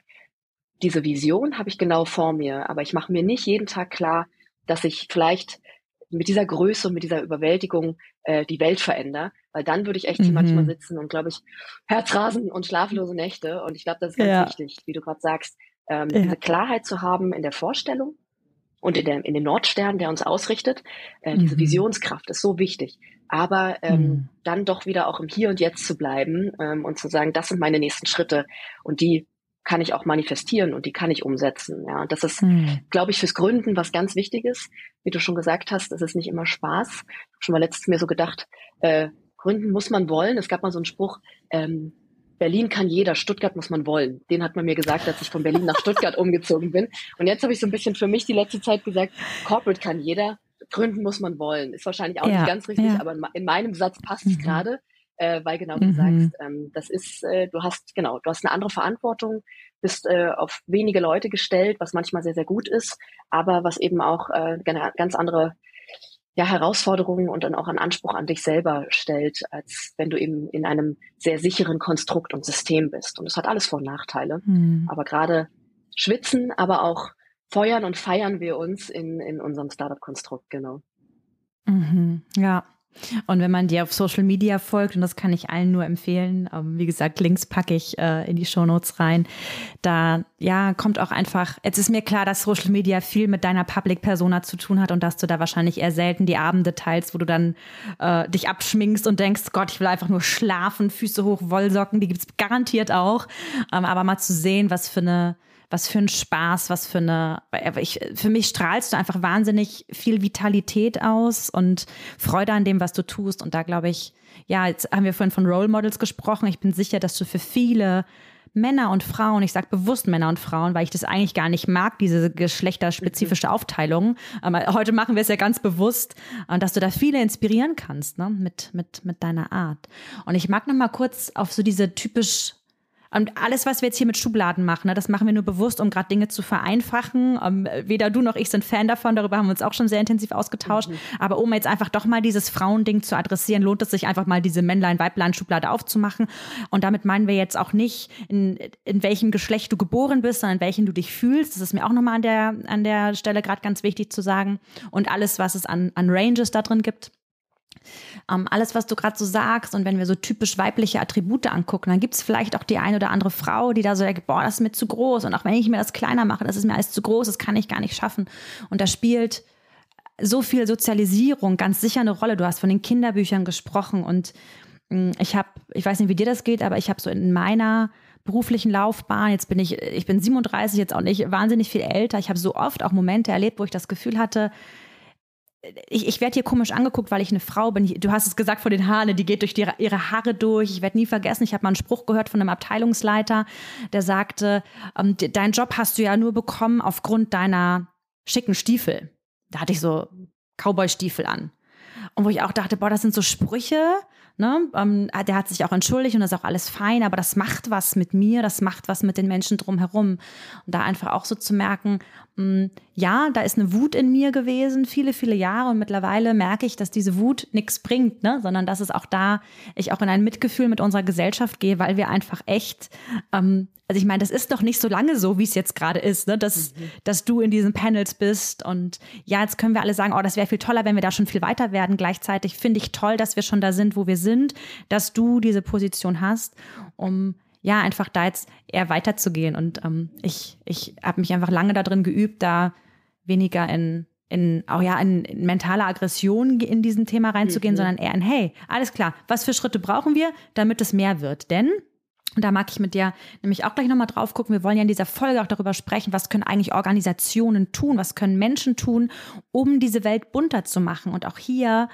diese Vision habe ich genau vor mir, aber ich mache mir nicht jeden Tag klar, dass ich vielleicht mit dieser Größe und mit dieser Überwältigung äh, die Welt verändere, weil dann würde ich echt mhm. manchmal sitzen und glaube ich Herzrasen und schlaflose Nächte und ich glaube, das ist ganz ja. wichtig, wie du gerade sagst, ähm, ja. diese Klarheit zu haben in der Vorstellung und in, der, in dem Nordstern, der uns ausrichtet. Äh, diese mhm. Visionskraft ist so wichtig. Aber ähm, mhm. dann doch wieder auch im Hier und Jetzt zu bleiben ähm, und zu sagen, das sind meine nächsten Schritte und die kann ich auch manifestieren und die kann ich umsetzen. Ja, und das ist, mhm. glaube ich, fürs Gründen was ganz Wichtiges. Wie du schon gesagt hast, das ist nicht immer Spaß. Ich habe schon mal letztens mir so gedacht, äh, Gründen muss man wollen. Es gab mal so einen Spruch, ähm, Berlin kann jeder, Stuttgart muss man wollen. Den hat man mir gesagt, als ich von Berlin nach Stuttgart umgezogen bin. Und jetzt habe ich so ein bisschen für mich die letzte Zeit gesagt, Corporate kann jeder, gründen muss man wollen. Ist wahrscheinlich auch ja, nicht ganz richtig, ja. aber in meinem Satz passt es mhm. gerade, äh, weil genau mhm. du sagst, ähm, das ist, äh, du hast, genau, du hast eine andere Verantwortung, bist äh, auf wenige Leute gestellt, was manchmal sehr, sehr gut ist, aber was eben auch äh, ganz andere ja, Herausforderungen und dann auch einen Anspruch an dich selber stellt, als wenn du eben in einem sehr sicheren Konstrukt und System bist. Und es hat alles Vor- und Nachteile. Mhm. Aber gerade schwitzen, aber auch feuern und feiern wir uns in, in unserem Startup-Konstrukt, genau. Mhm. Ja, und wenn man dir auf Social Media folgt, und das kann ich allen nur empfehlen, ähm, wie gesagt, Links packe ich äh, in die Show Notes rein, da ja kommt auch einfach, jetzt ist mir klar, dass Social Media viel mit deiner Public Persona zu tun hat und dass du da wahrscheinlich eher selten die Abende teilst, wo du dann äh, dich abschminkst und denkst, Gott, ich will einfach nur schlafen, Füße hoch, Wollsocken, die gibt's garantiert auch. Ähm, aber mal zu sehen, was für eine was für ein Spaß, was für eine, ich, für mich strahlst du einfach wahnsinnig viel Vitalität aus und Freude an dem, was du tust. Und da glaube ich, ja, jetzt haben wir vorhin von Role Models gesprochen. Ich bin sicher, dass du für viele Männer und Frauen, ich sage bewusst Männer und Frauen, weil ich das eigentlich gar nicht mag, diese geschlechterspezifische mhm. Aufteilung. Aber heute machen wir es ja ganz bewusst, äh, dass du da viele inspirieren kannst, ne, mit, mit, mit deiner Art. Und ich mag noch mal kurz auf so diese typisch und alles, was wir jetzt hier mit Schubladen machen, ne, das machen wir nur bewusst, um gerade Dinge zu vereinfachen. Um, ähm, weder du noch ich sind Fan davon, darüber haben wir uns auch schon sehr intensiv ausgetauscht. Mhm. Aber um jetzt einfach doch mal dieses Frauending zu adressieren, lohnt es sich einfach mal diese Männlein-Weiblein-Schublade aufzumachen. Und damit meinen wir jetzt auch nicht, in, in welchem Geschlecht du geboren bist, sondern in welchem du dich fühlst. Das ist mir auch nochmal an der, an der Stelle gerade ganz wichtig zu sagen. Und alles, was es an, an Ranges da drin gibt. Ähm, alles, was du gerade so sagst und wenn wir so typisch weibliche Attribute angucken, dann gibt es vielleicht auch die eine oder andere Frau, die da so denkt, boah, das ist mir zu groß und auch wenn ich mir das kleiner mache, das ist mir alles zu groß, das kann ich gar nicht schaffen. Und da spielt so viel Sozialisierung ganz sicher eine Rolle. Du hast von den Kinderbüchern gesprochen und hm, ich habe, ich weiß nicht, wie dir das geht, aber ich habe so in meiner beruflichen Laufbahn, jetzt bin ich, ich bin 37, jetzt auch nicht wahnsinnig viel älter. Ich habe so oft auch Momente erlebt, wo ich das Gefühl hatte, ich, ich werde hier komisch angeguckt, weil ich eine Frau bin. Du hast es gesagt vor den Haaren, die geht durch die, ihre Haare durch. Ich werde nie vergessen, ich habe mal einen Spruch gehört von einem Abteilungsleiter, der sagte, ähm, deinen Job hast du ja nur bekommen aufgrund deiner schicken Stiefel. Da hatte ich so Cowboy-Stiefel an. Und wo ich auch dachte, boah, das sind so Sprüche, Ne? Ähm, der hat sich auch entschuldigt und das ist auch alles fein, aber das macht was mit mir, das macht was mit den Menschen drumherum. Und da einfach auch so zu merken, mh, hm, ja, da ist eine Wut in mir gewesen, viele, viele Jahre und mittlerweile merke ich, dass diese Wut nichts bringt, ne? sondern dass es auch da, ich auch in ein Mitgefühl mit unserer Gesellschaft gehe, weil wir einfach echt ähm, also ich meine, das ist doch nicht so lange so, wie es jetzt gerade ist, ne? dass, mhm. dass du in diesen Panels bist. Und ja, jetzt können wir alle sagen, oh, das wäre viel toller, wenn wir da schon viel weiter werden. Gleichzeitig finde ich toll, dass wir schon da sind, wo wir sind, dass du diese Position hast, um ja, einfach da jetzt eher weiterzugehen. Und ähm, ich, ich habe mich einfach lange darin geübt, da weniger in in auch ja in, in mentale Aggression in diesem Thema reinzugehen, mhm. sondern eher in hey, alles klar, was für Schritte brauchen wir, damit es mehr wird? Denn und da mag ich mit dir nämlich auch gleich nochmal drauf gucken. Wir wollen ja in dieser Folge auch darüber sprechen, was können eigentlich Organisationen tun, was können Menschen tun, um diese Welt bunter zu machen. Und auch hier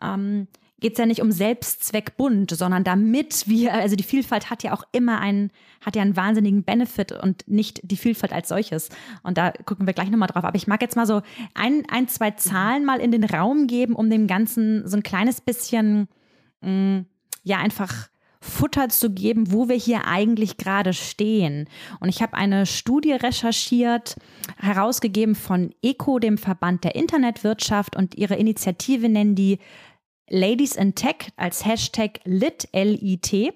ähm, geht es ja nicht um Selbstzweck bunt, sondern damit wir, also die Vielfalt hat ja auch immer einen, hat ja einen wahnsinnigen Benefit und nicht die Vielfalt als solches. Und da gucken wir gleich nochmal drauf. Aber ich mag jetzt mal so ein, ein, zwei Zahlen mal in den Raum geben, um dem Ganzen so ein kleines bisschen, mh, mm, ja, einfach Futter zu geben, wo wir hier eigentlich gerade stehen. Und ich habe eine Studie recherchiert, herausgegeben von ECO, dem Verband der Internetwirtschaft, und ihre Initiative nennen die Ladies in Tech als Hashtag LIT, L-I-T.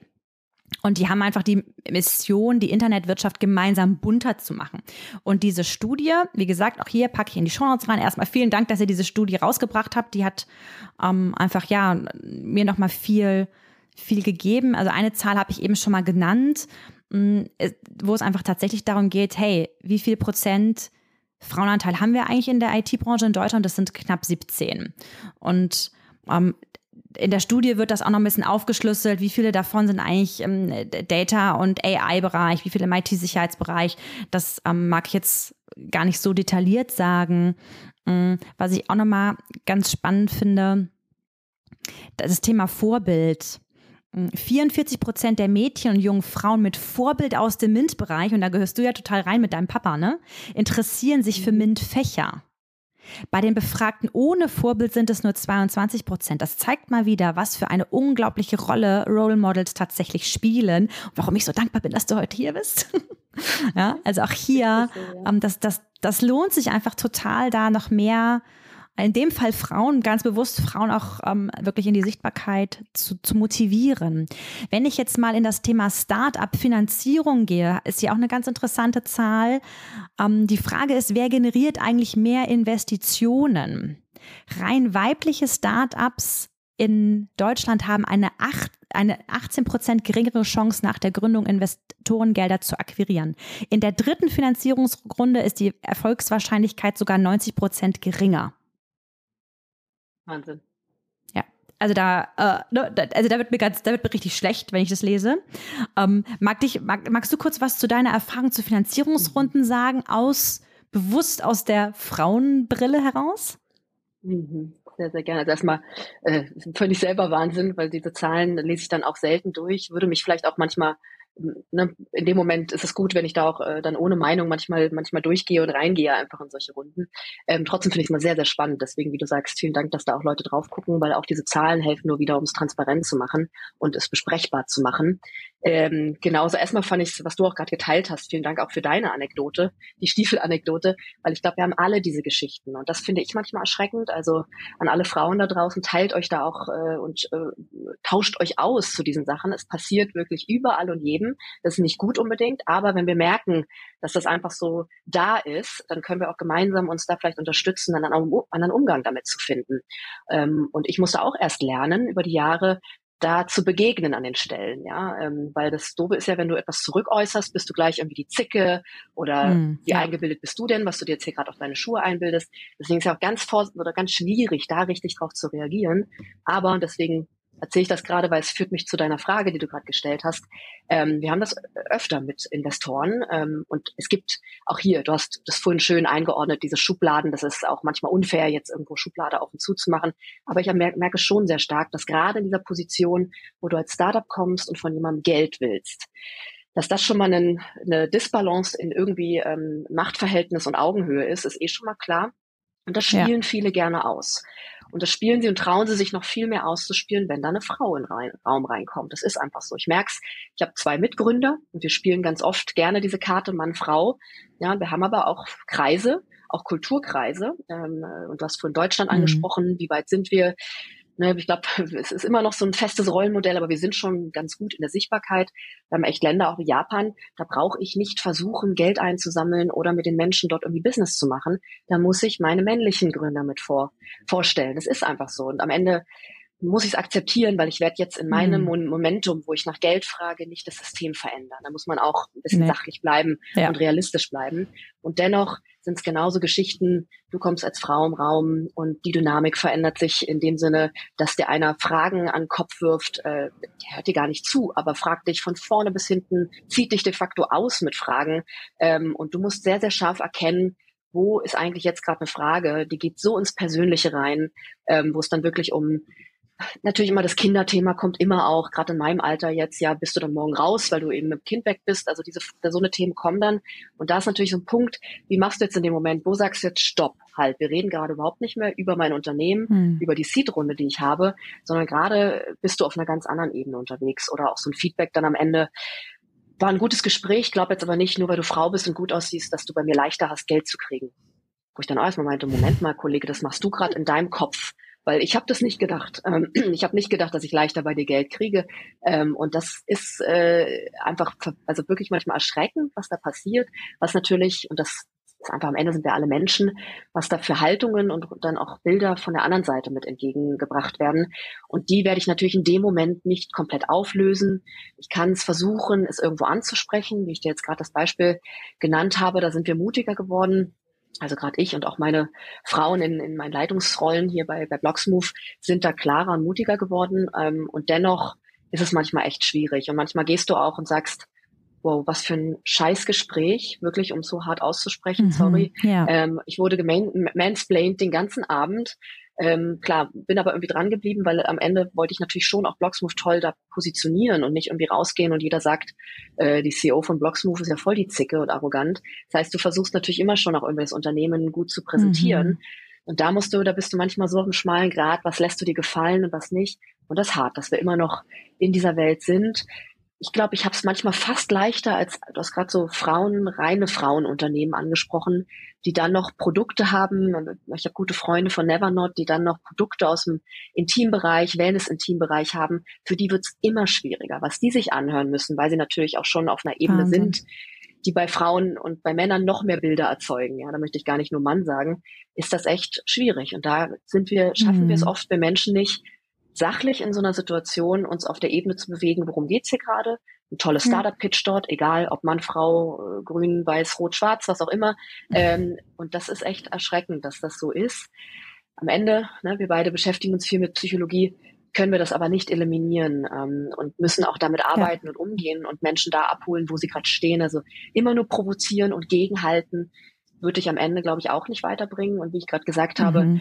Und die haben einfach die Mission, die Internetwirtschaft gemeinsam bunter zu machen. Und diese Studie, wie gesagt, auch hier packe ich in die Show Notes rein. Erstmal vielen Dank, dass ihr diese Studie rausgebracht habt. Die hat ähm, einfach, ja, mir nochmal viel viel gegeben. Also eine Zahl habe ich eben schon mal genannt, mm, wo es einfach tatsächlich darum geht, hey, wie viel Prozent Frauenanteil haben wir eigentlich in der IT-Branche in Deutschland? Das sind knapp 17. Und ähm, in der Studie wird das auch noch ein bisschen aufgeschlüsselt, wie viele davon sind eigentlich im Data- und AI-Bereich, wie viele im IT-Sicherheitsbereich. Das ähm, mag ich jetzt gar nicht so detailliert sagen. Ähm, was ich auch nochmal ganz spannend finde, das Thema Vorbild. 44 Prozent der Mädchen und jungen Frauen mit Vorbild aus dem MINT-Bereich, und da gehörst du ja total rein mit deinem Papa, ne, interessieren sich für mhm. MINT-Fächer. Bei den Befragten ohne Vorbild sind es nur 22 Prozent. Das zeigt mal wieder, was für eine unglaubliche Rolle Role Models tatsächlich spielen und warum ich so dankbar bin, dass du heute hier bist. ja, also auch hier, ähm, das, das, das lohnt sich einfach total, da noch mehr in dem Fall Frauen, ganz bewusst Frauen auch ähm, wirklich in die Sichtbarkeit zu, zu motivieren. Wenn ich jetzt mal in das Thema Start-up-Finanzierung gehe, ist ja auch eine ganz interessante Zahl. Ähm, die Frage ist, wer generiert eigentlich mehr Investitionen? Rein weibliche Start-ups in Deutschland haben eine, acht, eine 18 Prozent geringere Chance nach der Gründung Investorengelder zu akquirieren. In der dritten Finanzierungsrunde ist die Erfolgswahrscheinlichkeit sogar 90 Prozent geringer. Wahnsinn. Ja, also da, äh, ne, also da wird mir ganz, da wird mir richtig schlecht, wenn ich das lese. Ähm, mag dich, mag, magst du kurz was zu deiner Erfahrung zu Finanzierungsrunden mhm. sagen, aus bewusst aus der Frauenbrille heraus? Mhm. Sehr, sehr gerne. Also erstmal äh, völlig selber Wahnsinn, weil diese Zahlen lese ich dann auch selten durch, würde mich vielleicht auch manchmal ne, in dem Moment ist es gut, wenn ich da auch äh, dann ohne Meinung manchmal manchmal durchgehe und reingehe einfach in solche Runden. Ähm, trotzdem finde ich es mal sehr, sehr spannend. Deswegen, wie du sagst, vielen Dank, dass da auch Leute drauf gucken, weil auch diese Zahlen helfen nur wieder, um es transparent zu machen und es besprechbar zu machen. Ähm, genauso erstmal fand ich, was du auch gerade geteilt hast, vielen Dank auch für deine Anekdote, die Stiefelanekdote, weil ich glaube, wir haben alle diese Geschichten und das finde ich manchmal erschreckend. Also an alle Frauen da draußen, teilt euch da auch äh, und äh, tauscht euch aus zu diesen Sachen. Es passiert wirklich überall und jedem. Das ist nicht gut unbedingt, aber wenn wir merken, dass das einfach so da ist, dann können wir auch gemeinsam uns da vielleicht unterstützen, einen anderen Umgang damit zu finden. Ähm, und ich musste auch erst lernen über die Jahre, da zu begegnen an den Stellen, ja, ähm, weil das Dobe ist ja, wenn du etwas zurückäußerst, bist du gleich irgendwie die Zicke oder hm, wie ja. eingebildet bist du denn, was du dir jetzt hier gerade auf deine Schuhe einbildest. Deswegen ist ja auch ganz vor oder ganz schwierig, da richtig drauf zu reagieren. Aber deswegen erzähle ich das gerade, weil es führt mich zu deiner Frage, die du gerade gestellt hast. Ähm, wir haben das öfter mit Investoren ähm, und es gibt auch hier, du hast das vorhin schön eingeordnet, diese Schubladen, das ist auch manchmal unfair, jetzt irgendwo Schublade auf und zu zu machen. Aber ich merke schon sehr stark, dass gerade in dieser Position, wo du als Startup kommst und von jemandem Geld willst, dass das schon mal eine, eine Disbalance in irgendwie ähm, Machtverhältnis und Augenhöhe ist, ist eh schon mal klar. Und das spielen ja. viele gerne aus. Und das spielen sie und trauen sie sich noch viel mehr auszuspielen, wenn da eine Frau in den Raum reinkommt. Das ist einfach so. Ich merke es, ich habe zwei Mitgründer und wir spielen ganz oft gerne diese Karte Mann-Frau. Ja, wir haben aber auch Kreise, auch Kulturkreise. Ähm, und du hast von Deutschland mhm. angesprochen, wie weit sind wir? Ne, ich glaube, es ist immer noch so ein festes Rollenmodell, aber wir sind schon ganz gut in der Sichtbarkeit. Wir haben echt Länder, auch wie Japan, da brauche ich nicht versuchen, Geld einzusammeln oder mit den Menschen dort irgendwie Business zu machen. Da muss ich meine männlichen Gründer mit vor, vorstellen. Das ist einfach so. Und am Ende muss ich es akzeptieren, weil ich werde jetzt in meinem mhm. Momentum, wo ich nach Geld frage, nicht das System verändern. Da muss man auch ein bisschen nee. sachlich bleiben ja. und realistisch bleiben. Und dennoch sind es genauso Geschichten, du kommst als Frau im Raum und die Dynamik verändert sich in dem Sinne, dass dir einer Fragen an den Kopf wirft, äh, der hört dir gar nicht zu, aber fragt dich von vorne bis hinten, zieht dich de facto aus mit Fragen. Ähm, und du musst sehr, sehr scharf erkennen, wo ist eigentlich jetzt gerade eine Frage, die geht so ins Persönliche rein, ähm, wo es dann wirklich um natürlich immer das Kinderthema kommt immer auch, gerade in meinem Alter jetzt, ja, bist du dann morgen raus, weil du eben mit dem Kind weg bist. Also diese so eine Themen kommen dann. Und da ist natürlich so ein Punkt, wie machst du jetzt in dem Moment, wo sagst du jetzt Stopp, halt, wir reden gerade überhaupt nicht mehr über mein Unternehmen, hm. über die Seed-Runde, die ich habe, sondern gerade bist du auf einer ganz anderen Ebene unterwegs oder auch so ein Feedback dann am Ende. War ein gutes Gespräch, glaube jetzt aber nicht, nur weil du Frau bist und gut aussiehst, dass du bei mir leichter hast, Geld zu kriegen. Wo ich dann auch erstmal meinte, Moment mal, Kollege, das machst du gerade in deinem Kopf weil ich habe das nicht gedacht. Ähm, ich habe nicht gedacht, dass ich leichter bei dir Geld kriege. Ähm, und das ist äh, einfach, also wirklich manchmal erschreckend, was da passiert, was natürlich, und das ist einfach am Ende sind wir alle Menschen, was da für Haltungen und dann auch Bilder von der anderen Seite mit entgegengebracht werden. Und die werde ich natürlich in dem Moment nicht komplett auflösen. Ich kann es versuchen, es irgendwo anzusprechen, wie ich dir jetzt gerade das Beispiel genannt habe. Da sind wir mutiger geworden also gerade ich und auch meine Frauen in, in meinen Leitungsrollen hier bei, bei Blocksmove sind da klarer und mutiger geworden. Ähm, und dennoch ist es manchmal echt schwierig. Und manchmal gehst du auch und sagst, wow, was für ein Scheißgespräch, wirklich, um so hart auszusprechen, mhm, sorry. Ja. Ähm, ich wurde gemansplained den ganzen Abend. Ähm, klar, bin aber irgendwie dran geblieben, weil am Ende wollte ich natürlich schon auch Blocksmove toll da positionieren und nicht irgendwie rausgehen und jeder sagt, äh, die CEO von Blocksmove ist ja voll die Zicke und arrogant. Das heißt, du versuchst natürlich immer schon auch irgendwie das Unternehmen gut zu präsentieren. Mhm. Und da musst du, da bist du manchmal so auf einem schmalen Grad, was lässt du dir gefallen und was nicht. Und das ist hart, dass wir immer noch in dieser Welt sind ich glaube, ich habe es manchmal fast leichter als, du hast gerade so Frauen, reine Frauenunternehmen angesprochen, die dann noch Produkte haben. Ich habe gute Freunde von Nevernot, die dann noch Produkte aus dem Intimbereich, Wellness-Intimbereich haben. Für die wird es immer schwieriger, was die sich anhören müssen, weil sie natürlich auch schon auf einer Ebene Wahnsinn. sind, die bei Frauen und bei Männern noch mehr Bilder erzeugen. Ja, da möchte ich gar nicht nur Mann sagen, ist das echt schwierig. Und da sind wir, schaffen mhm. wir es oft bei Menschen nicht, sachlich in so einer Situation uns auf der Ebene zu bewegen, worum geht's hier gerade? Ein tolles hm. Startup-Pitch dort, egal ob Mann, Frau, äh, grün, weiß, rot, schwarz, was auch immer. Ähm, und das ist echt erschreckend, dass das so ist. Am Ende, ne, wir beide beschäftigen uns viel mit Psychologie, können wir das aber nicht eliminieren ähm, und müssen auch damit arbeiten ja. und umgehen und Menschen da abholen, wo sie gerade stehen. Also immer nur provozieren und gegenhalten, würde ich am Ende, glaube ich, auch nicht weiterbringen. Und wie ich gerade gesagt mhm. habe,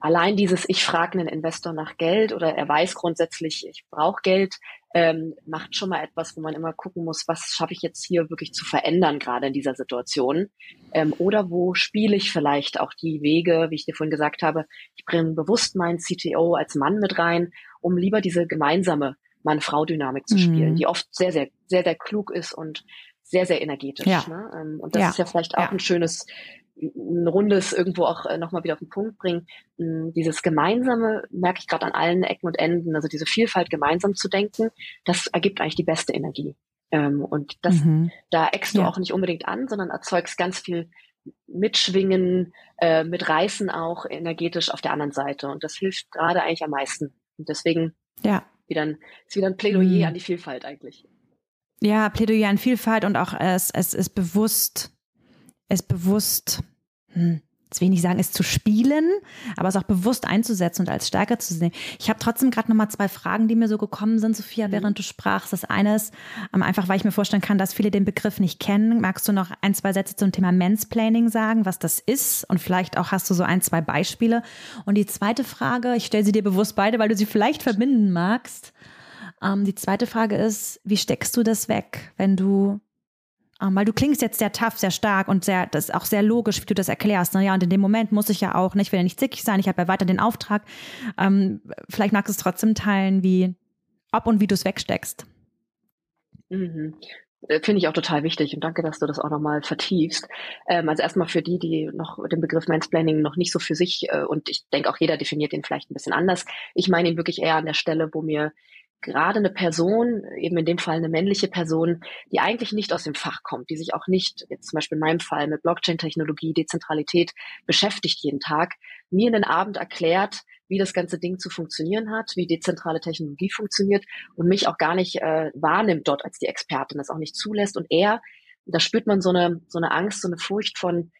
allein dieses, ich frage einen Investor nach Geld oder er weiß grundsätzlich, ich brauche Geld, ähm, macht schon mal etwas, wo man immer gucken muss, was schaffe ich jetzt hier wirklich zu verändern, gerade in dieser Situation. Ähm, oder wo spiele ich vielleicht auch die Wege, wie ich dir vorhin gesagt habe, ich bringe bewusst meinen CTO als Mann mit rein, um lieber diese gemeinsame Mann-Frau-Dynamik zu spielen, mhm. die oft sehr, sehr, sehr, sehr klug ist und sehr, sehr energetisch. Ja. Ne? Ähm, und das ja. ist ja vielleicht auch ja. ein schönes ein rundes irgendwo auch äh, nochmal wieder auf den Punkt bringen. Hm, dieses Gemeinsame merke ich gerade an allen Ecken und Enden, also diese Vielfalt gemeinsam zu denken, das ergibt eigentlich die beste Energie. Ähm, und das, mhm. da eckst du ja. auch nicht unbedingt an, sondern erzeugst ganz viel Mitschwingen, äh, mit Reißen auch energetisch auf der anderen Seite. Und das hilft gerade eigentlich am meisten. Und deswegen ja. wieder ein, ist wieder ein Plädoyer mhm. an die Vielfalt eigentlich. Ja, Plädoyer an Vielfalt und auch es, es ist bewusst, es bewusst hm, jetzt will ich sagen, es zu spielen, aber es auch bewusst einzusetzen und als Stärke zu sehen. Ich habe trotzdem gerade noch mal zwei Fragen, die mir so gekommen sind, Sophia, mhm. während du sprachst. Das eine ist, ähm, einfach weil ich mir vorstellen kann, dass viele den Begriff nicht kennen. Magst du noch ein, zwei Sätze zum Thema Mansplaining sagen, was das ist? Und vielleicht auch hast du so ein, zwei Beispiele. Und die zweite Frage, ich stelle sie dir bewusst beide, weil du sie vielleicht verbinden magst. Ähm, die zweite Frage ist, wie steckst du das weg, wenn du ähm, weil du klingst jetzt sehr tough, sehr stark und sehr, das ist auch sehr logisch, wie du das erklärst. Ne? Ja, und in dem Moment muss ich ja auch nicht, will ja nicht zickig sein, ich habe ja weiter den Auftrag. Ähm, vielleicht magst du es trotzdem teilen, wie, ob und wie du es wegsteckst. Mhm. Äh, finde ich auch total wichtig und danke, dass du das auch nochmal vertiefst. Ähm, also erstmal für die, die noch den Begriff Mansplaining noch nicht so für sich äh, und ich denke auch jeder definiert ihn vielleicht ein bisschen anders. Ich meine ihn wirklich eher an der Stelle, wo mir gerade eine Person, eben in dem Fall eine männliche Person, die eigentlich nicht aus dem Fach kommt, die sich auch nicht, jetzt zum Beispiel in meinem Fall, mit Blockchain-Technologie, Dezentralität beschäftigt jeden Tag, mir einen Abend erklärt, wie das ganze Ding zu funktionieren hat, wie dezentrale Technologie funktioniert und mich auch gar nicht äh, wahrnimmt dort als die Expertin, das auch nicht zulässt. Und er, da spürt man so eine, so eine Angst, so eine Furcht von,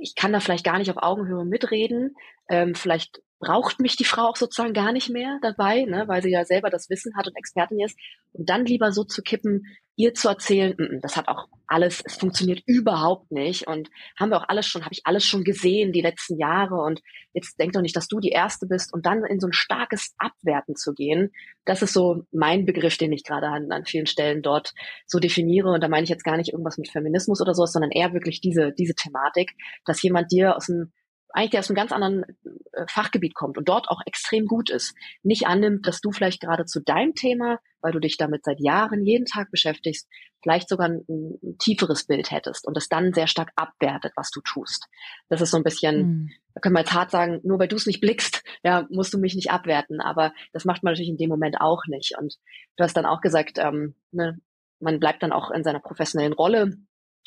ich kann da vielleicht gar nicht auf Augenhöhe mitreden, ähm, vielleicht braucht mich die Frau auch sozusagen gar nicht mehr dabei, ne, weil sie ja selber das Wissen hat und Expertin ist. Und dann lieber so zu kippen, ihr zu erzählen, mm, mm, das hat auch alles, es funktioniert überhaupt nicht und haben wir auch alles schon, habe ich alles schon gesehen die letzten Jahre und jetzt denk doch nicht, dass du die Erste bist und dann in so ein starkes Abwerten zu gehen, das ist so mein Begriff, den ich gerade an, an vielen Stellen dort so definiere und da meine ich jetzt gar nicht irgendwas mit Feminismus oder sowas, sondern eher wirklich diese, diese Thematik, dass jemand dir aus dem eigentlich der aus einem ganz anderen äh, Fachgebiet kommt und dort auch extrem gut ist, nicht annimmt, dass du vielleicht gerade zu deinem Thema, weil du dich damit seit Jahren jeden Tag beschäftigst, vielleicht sogar ein, ein tieferes Bild hättest und das dann sehr stark abwertet, was du tust. Das ist so ein bisschen, mhm. da können wir jetzt hart sagen, nur weil du es nicht blickst, ja, musst du mich nicht abwerten, aber das macht man natürlich in dem Moment auch nicht. Und du hast dann auch gesagt, ähm, ne, man bleibt dann auch in seiner professionellen Rolle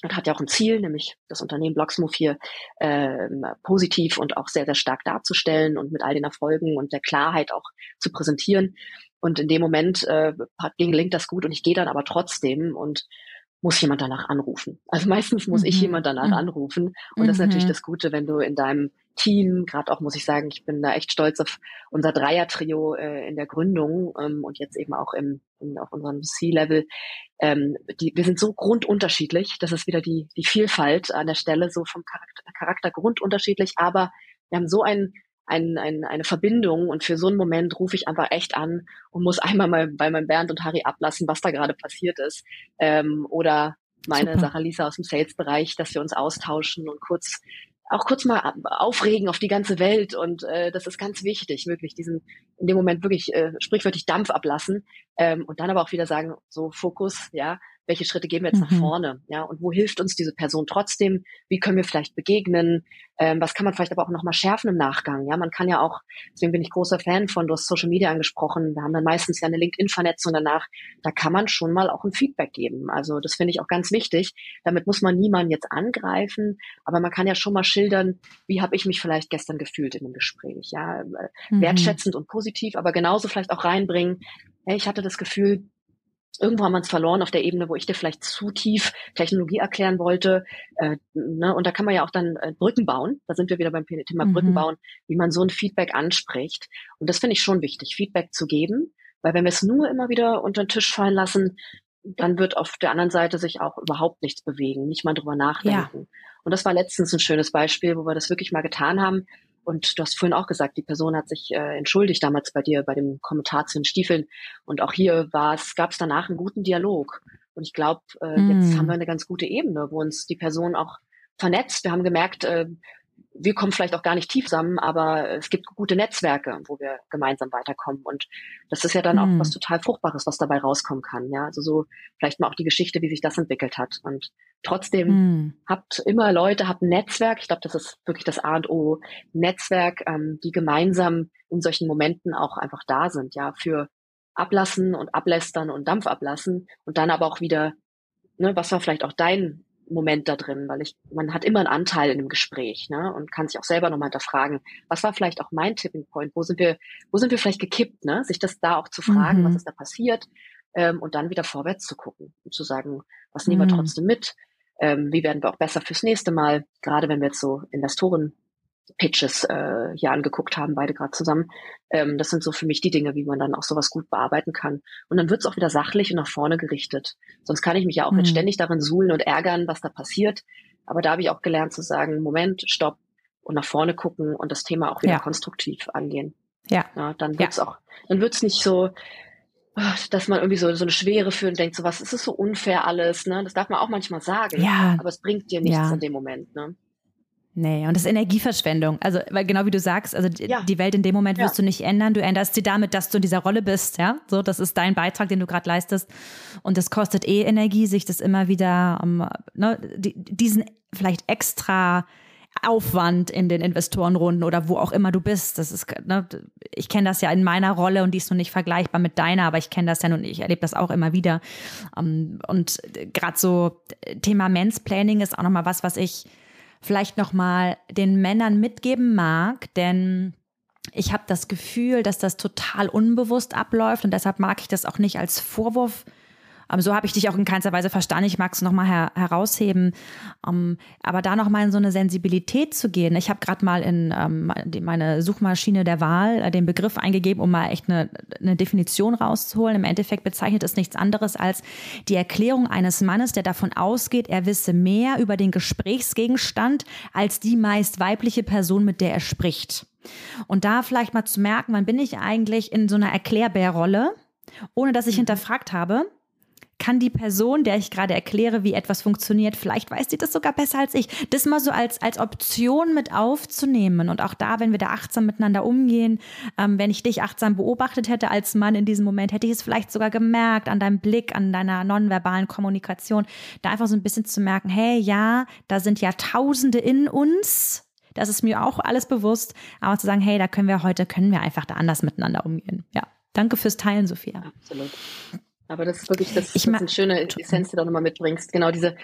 und hat ja auch ein Ziel, nämlich das Unternehmen Blocksmove hier ähm, positiv und auch sehr, sehr stark darzustellen und mit all den Erfolgen und der Klarheit auch zu präsentieren. Und in dem Moment äh, gelingt das gut und ich gehe dann aber trotzdem und muss jemand danach anrufen. Also meistens muss mhm. ich jemand danach mhm. anrufen. Und das ist natürlich mhm. das Gute, wenn du in deinem Team, gerade auch muss ich sagen, ich bin da echt stolz auf unser Dreier-Trio äh, in der Gründung ähm, und jetzt eben auch im, in, auf unserem C-Level. Ähm, die, wir sind so grundunterschiedlich, das ist wieder die, die Vielfalt an der Stelle, so vom Charakter, Charakter grundunterschiedlich, aber wir haben so ein, ein, ein, eine Verbindung und für so einen Moment rufe ich einfach echt an und muss einmal mal bei meinem Bernd und Harry ablassen, was da gerade passiert ist. Ähm, oder meine Super. Sache Lisa aus dem Sales-Bereich, dass wir uns austauschen und kurz auch kurz mal aufregen auf die ganze Welt und äh, das ist ganz wichtig, wirklich diesen in dem Moment wirklich äh, sprichwörtlich Dampf ablassen ähm, und dann aber auch wieder sagen, so Fokus, ja, welche Schritte gehen wir jetzt mhm. nach vorne, ja, und wo hilft uns diese Person trotzdem, wie können wir vielleicht begegnen, ähm, was kann man vielleicht aber auch nochmal schärfen im Nachgang, ja, man kann ja auch, deswegen bin ich großer Fan von, du hast Social Media angesprochen, wir haben dann meistens ja eine LinkedIn-Vernetzung danach, da kann man schon mal auch ein Feedback geben, also das finde ich auch ganz wichtig, damit muss man niemanden jetzt angreifen, aber man kann ja schon mal schildern, wie habe ich mich vielleicht gestern gefühlt in dem Gespräch, ja, äh, mhm. wertschätzend und positiv, aber genauso vielleicht auch reinbringen, hey, ich hatte das Gefühl, irgendwo haben wir es verloren auf der Ebene, wo ich dir vielleicht zu tief Technologie erklären wollte. Äh, ne? Und da kann man ja auch dann äh, Brücken bauen. Da sind wir wieder beim Thema mhm. Brücken bauen, wie man so ein Feedback anspricht. Und das finde ich schon wichtig, Feedback zu geben. Weil wenn wir es nur immer wieder unter den Tisch fallen lassen, dann wird auf der anderen Seite sich auch überhaupt nichts bewegen, nicht mal drüber nachdenken. Ja. Und das war letztens ein schönes Beispiel, wo wir das wirklich mal getan haben. Und du hast vorhin auch gesagt, die Person hat sich äh, entschuldigt damals bei dir bei dem Kommentar zu den Stiefeln. Und auch hier war es, gab es danach einen guten Dialog. Und ich glaube, äh, mm. jetzt hm. haben wir eine ganz gute Ebene, wo uns die Person auch vernetzt. Wir haben gemerkt, äh, wir kommen vielleicht auch gar nicht tief zusammen, aber es gibt gute Netzwerke, wo wir gemeinsam weiterkommen. Und das ist ja dann mm. auch hm. was total Fruchtbares, was dabei rauskommen kann. Ja, also so vielleicht mal auch die Geschichte, wie sich das entwickelt hat. Und trotzdem mm. habt immer Leute, habt ein Netzwerk. Ich glaube, das ist wirklich das A und O. Netzwerk, ähm, die gemeinsam in solchen Momenten auch einfach da sind. Ja, für Ablassen und Ablästern und Dampf ablassen und dann aber auch wieder, ne, was war vielleicht auch dein Moment da drin, weil ich, man hat immer einen Anteil in dem Gespräch, ne, und kann sich auch selber nochmal hinterfragen, was war vielleicht auch mein Tipping Point, wo sind wir, wo sind wir vielleicht gekippt, ne, sich das da auch zu fragen, mhm. was ist da passiert, ähm, und dann wieder vorwärts zu gucken und zu sagen, was nehmen wir mhm. trotzdem mit, ähm, wie werden wir auch besser fürs nächste Mal, gerade wenn wir jetzt so Investoren Pitches äh, hier angeguckt haben, beide gerade zusammen. Ähm, das sind so für mich die Dinge, wie man dann auch sowas gut bearbeiten kann. Und dann wird es auch wieder sachlich und nach vorne gerichtet. Sonst kann ich mich ja auch mhm. jetzt ständig darin suhlen und ärgern, was da passiert. Aber da habe ich auch gelernt zu sagen, Moment, stopp und nach vorne gucken und das Thema auch wieder ja. konstruktiv angehen. Ja. ja dann wird's ja. auch, dann wird's nicht so, ah, dass man irgendwie so, so eine Schwere fühlt und denkt, so was, ist es so unfair alles, ne? Das darf man auch manchmal sagen. Ja. Aber es bringt dir nichts in dem Moment, ne? Nee, und das ist Energieverschwendung. Also, weil genau wie du sagst, also ja. die Welt in dem Moment wirst ja. du nicht ändern. Du änderst sie damit, dass du in dieser Rolle bist, ja. So, das ist dein Beitrag, den du gerade leistest. Und das kostet eh Energie, sich das immer wieder, um, ne, diesen vielleicht extra Aufwand in den Investorenrunden oder wo auch immer du bist. Das ist, ne, ich kenne das ja in meiner Rolle und die ist noch nicht vergleichbar mit deiner, aber ich kenne das ja und ich erlebe das auch immer wieder. Um, und gerade so Thema Mansplaining ist auch nochmal was, was ich vielleicht nochmal den Männern mitgeben mag, denn ich habe das Gefühl, dass das total unbewusst abläuft und deshalb mag ich das auch nicht als Vorwurf Ähm, so habe ich dich auch in keinster Weise verstanden. Ich mag es nochmal her herausheben. Ähm, aber da nochmal in so eine Sensibilität zu gehen. Ich habe gerade mal in ähm, meine Suchmaschine der Wahl äh, den Begriff eingegeben, um mal echt eine, eine Definition rauszuholen. Im Endeffekt bezeichnet es nichts anderes als die Erklärung eines Mannes, der davon ausgeht, er wisse mehr über den Gesprächsgegenstand als die meist weibliche Person, mit der er spricht. Und da vielleicht mal zu merken, wann bin ich eigentlich in so einer Erklärbärrolle, ohne dass ich mhm. hinterfragt habe, kann die Person, der ich gerade erkläre, wie etwas funktioniert, vielleicht weiß sie das sogar besser als ich. Das mal so als, als Option mit aufzunehmen. Und auch da, wenn wir da achtsam miteinander umgehen, ähm, wenn ich dich achtsam beobachtet hätte als Mann in diesem Moment, hätte ich es vielleicht sogar gemerkt an deinem Blick, an deiner nonverbalen Kommunikation, da einfach so ein bisschen zu merken, hey, ja, da sind ja Tausende in uns. Das ist mir auch alles bewusst. Aber zu sagen, hey, da können wir heute, können wir einfach da anders miteinander umgehen. Ja. Danke fürs Teilen, Sophia. Absolut. Aber das ist wirklich das, ich das eine schöne Essenz, die du nochmal mitbringst. Genau diese,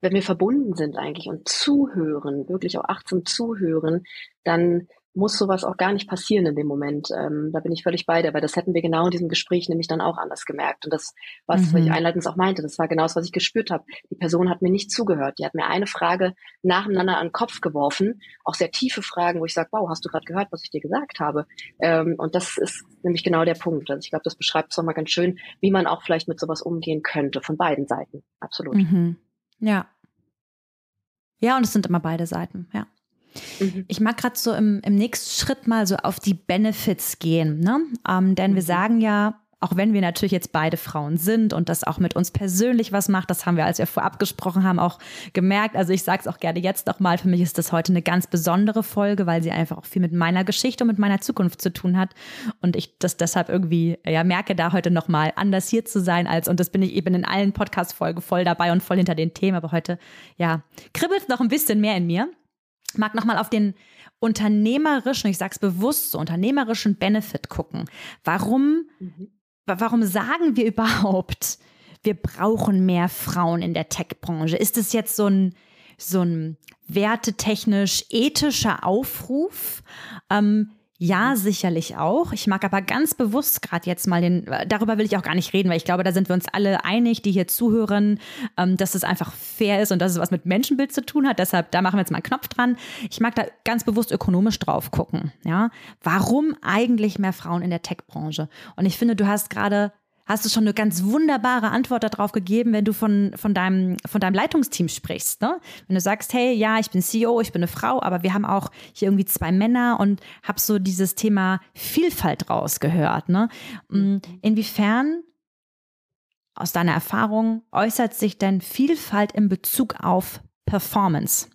wenn wir verbunden sind eigentlich und zuhören, wirklich auch achtsam zuhören, dann muss sowas auch gar nicht passieren in dem Moment. Ähm, da bin ich völlig bei dir, weil das hätten wir genau in diesem Gespräch nämlich dann auch anders gemerkt. Und das, was mhm. ich einleitend auch meinte, das war genau das, was ich gespürt habe. Die Person hat mir nicht zugehört. Die hat mir eine Frage nacheinander an den Kopf geworfen, auch sehr tiefe Fragen, wo ich sage, wow, hast du gerade gehört, was ich dir gesagt habe? Ähm, und das ist nämlich genau der Punkt. Also ich glaube, das beschreibt es nochmal ganz schön, wie man auch vielleicht mit sowas umgehen könnte, von beiden Seiten. Absolut. Mhm. Ja. Ja, und es sind immer beide Seiten, ja. Mhm. Ich mag gerade so im, im nächsten Schritt mal so auf die Benefits gehen, ne? Ähm, denn wir mhm. sagen ja, auch wenn wir natürlich jetzt beide Frauen sind und das auch mit uns persönlich was macht, das haben wir, als wir vorab gesprochen haben, auch gemerkt. Also ich sage es auch gerne jetzt nochmal, für mich ist das heute eine ganz besondere Folge, weil sie einfach auch viel mit meiner Geschichte und mit meiner Zukunft zu tun hat. Und ich das deshalb irgendwie, ja, merke da heute nochmal anders hier zu sein als, und das bin ich eben in allen Podcast-Folgen voll dabei und voll hinter den Themen, aber heute, ja, kribbelt noch ein bisschen mehr in mir mag nochmal auf den unternehmerischen, ich sag's bewusst so, unternehmerischen Benefit gucken. Warum, mhm. warum sagen wir überhaupt, wir brauchen mehr Frauen in der Tech-Branche? Ist es jetzt so ein, so ein wertetechnisch ethischer Aufruf? Ähm, ja, sicherlich auch. Ich mag aber ganz bewusst gerade jetzt mal den, darüber will ich auch gar nicht reden, weil ich glaube, da sind wir uns alle einig, die hier zuhören, ähm, dass es einfach fair ist und dass es was mit Menschenbild zu tun hat. Deshalb, da machen wir jetzt mal einen Knopf dran. Ich mag da ganz bewusst ökonomisch drauf gucken. Ja, warum eigentlich mehr Frauen in der Tech-Branche? Und ich finde, du hast gerade hast du schon eine ganz wunderbare Antwort darauf gegeben, wenn du von, von, deinem, von deinem Leitungsteam sprichst. Ne? Wenn du sagst, hey, ja, ich bin CEO, ich bin eine Frau, aber wir haben auch hier irgendwie zwei Männer und hab so dieses Thema Vielfalt rausgehört. Ne? Mm, inwiefern aus deiner Erfahrung äußert sich denn Vielfalt in Bezug auf Performance?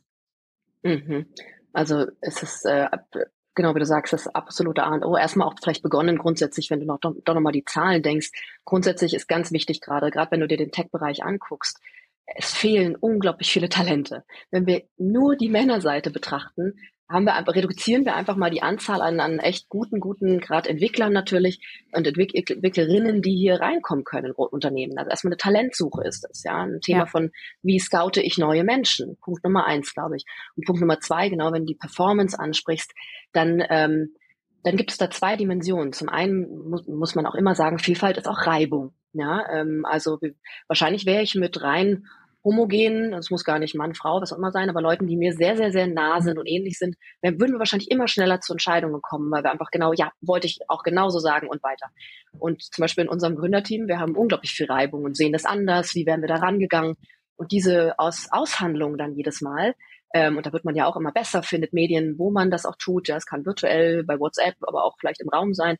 Mhm. Also es ist äh, genau wie du sagst, das absolute A und O. Erstmal auch vielleicht begonnen grundsätzlich, wenn du noch, doch, doch nochmal die Zahlen denkst. Grundsätzlich ist ganz wichtig gerade, gerade wenn du dir den Tech-Bereich anguckst, es fehlen unglaublich viele Talente. Wenn wir nur die Männerseite betrachten, haben wir, reduzieren wir einfach mal die Anzahl an, an echt guten, guten, gerade Entwicklern natürlich und Entwick Entwicklerinnen, die hier reinkommen können in Unternehmen. Also erstmal eine Talentsuche ist das, ja. Ein Thema ja. von, wie scoute ich neue Menschen? Punkt Nummer eins, glaube ich. Und Punkt Nummer zwei, genau, wenn du die Performance ansprichst, dann, ähm, dann gibt es da zwei Dimensionen. Zum einen muss, muss man auch immer sagen, Vielfalt ist auch Reibung. Ja, ähm, also wahrscheinlich wäre ich mit rein homogen, das muss gar nicht Mann, Frau, was auch immer sein, aber Leuten, die mir sehr, sehr, sehr nah sind und ähnlich sind, dann würden wir wahrscheinlich immer schneller zu Entscheidungen kommen, weil wir einfach genau, ja, wollte ich auch genauso sagen und weiter. Und zum Beispiel in unserem Gründerteam, wir haben unglaublich viel Reibung und sehen das anders, wie werden wir da rangegangen. Und diese Aus Aushandlung dann jedes Mal, ähm, und da wird man ja auch immer besser, findet Medien, wo man das auch tut. Ja, es kann virtuell bei WhatsApp, aber auch vielleicht im Raum sein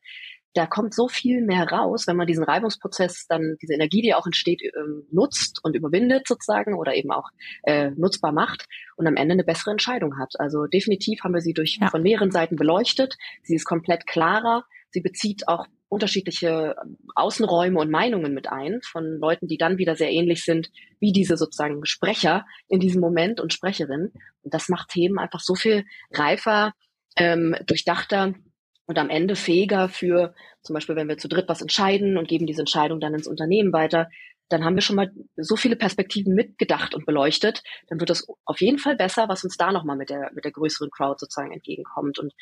da kommt so viel mehr raus, wenn man diesen Reibungsprozess dann, diese Energie, die auch entsteht, ähm, nutzt und überwindet sozusagen oder eben auch äh, nutzbar macht und am Ende eine bessere Entscheidung hat. Also definitiv haben wir sie durch ja. von mehreren Seiten beleuchtet. Sie ist komplett klarer. Sie bezieht auch unterschiedliche ähm, Außenräume und Meinungen mit ein von Leuten, die dann wieder sehr ähnlich sind wie diese sozusagen Sprecher in diesem Moment und Sprecherinnen. Und das macht Themen einfach so viel reifer, ähm, durchdachter und am Ende fähiger für, zum Beispiel, wenn wir zu dritt was entscheiden und geben diese Entscheidung dann ins Unternehmen weiter, dann haben wir schon mal so viele Perspektiven mitgedacht und beleuchtet, dann wird das auf jeden Fall besser, was uns da nochmal mit der, mit der größeren Crowd sozusagen entgegenkommt. Und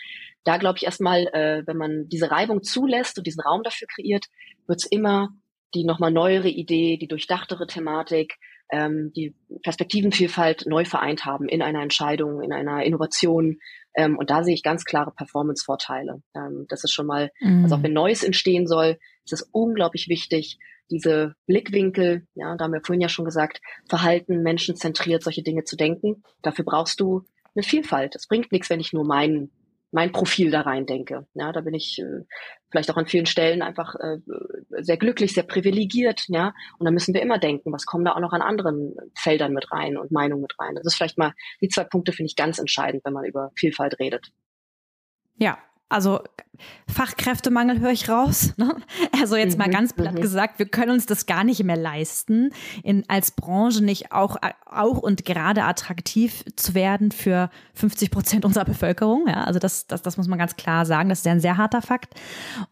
da glaube ich erstmal, äh, wenn man diese Reibung zulässt und diesen Raum dafür kreiert, wird es immer die nochmal neuere Idee, die durchdachtere Thematik, ähm, die Perspektivenvielfalt neu vereint haben in einer Entscheidung, in einer Innovation. Ähm, und da sehe ich ganz klare Performance-Vorteile. Ähm, das ist schon mal, mhm. also auch wenn Neues entstehen soll, ist es unglaublich wichtig, diese Blickwinkel, ja, da haben wir vorhin ja schon gesagt, Verhalten, menschenzentriert, solche Dinge zu denken. Dafür brauchst du eine Vielfalt. Es bringt nichts, wenn ich nur meinen mein Profil da rein denke. Ja, da bin ich äh, vielleicht auch an vielen Stellen einfach äh, sehr glücklich, sehr privilegiert, ja. Und da müssen wir immer denken, was kommen da auch noch an anderen Feldern mit rein und Meinungen mit rein. Das ist vielleicht mal, die zwei Punkte finde ich ganz entscheidend, wenn man über Vielfalt redet. Ja, also Fachkräftemangel höre ich raus. Ne? Also jetzt mhm, mal ganz platt mhm. gesagt, wir können uns das gar nicht mehr leisten, in, als Branche nicht auch, auch und gerade attraktiv zu werden für 50 Prozent unserer Bevölkerung. Ja, also das, das, das muss man ganz klar sagen. Das ist ja ein sehr harter Fakt.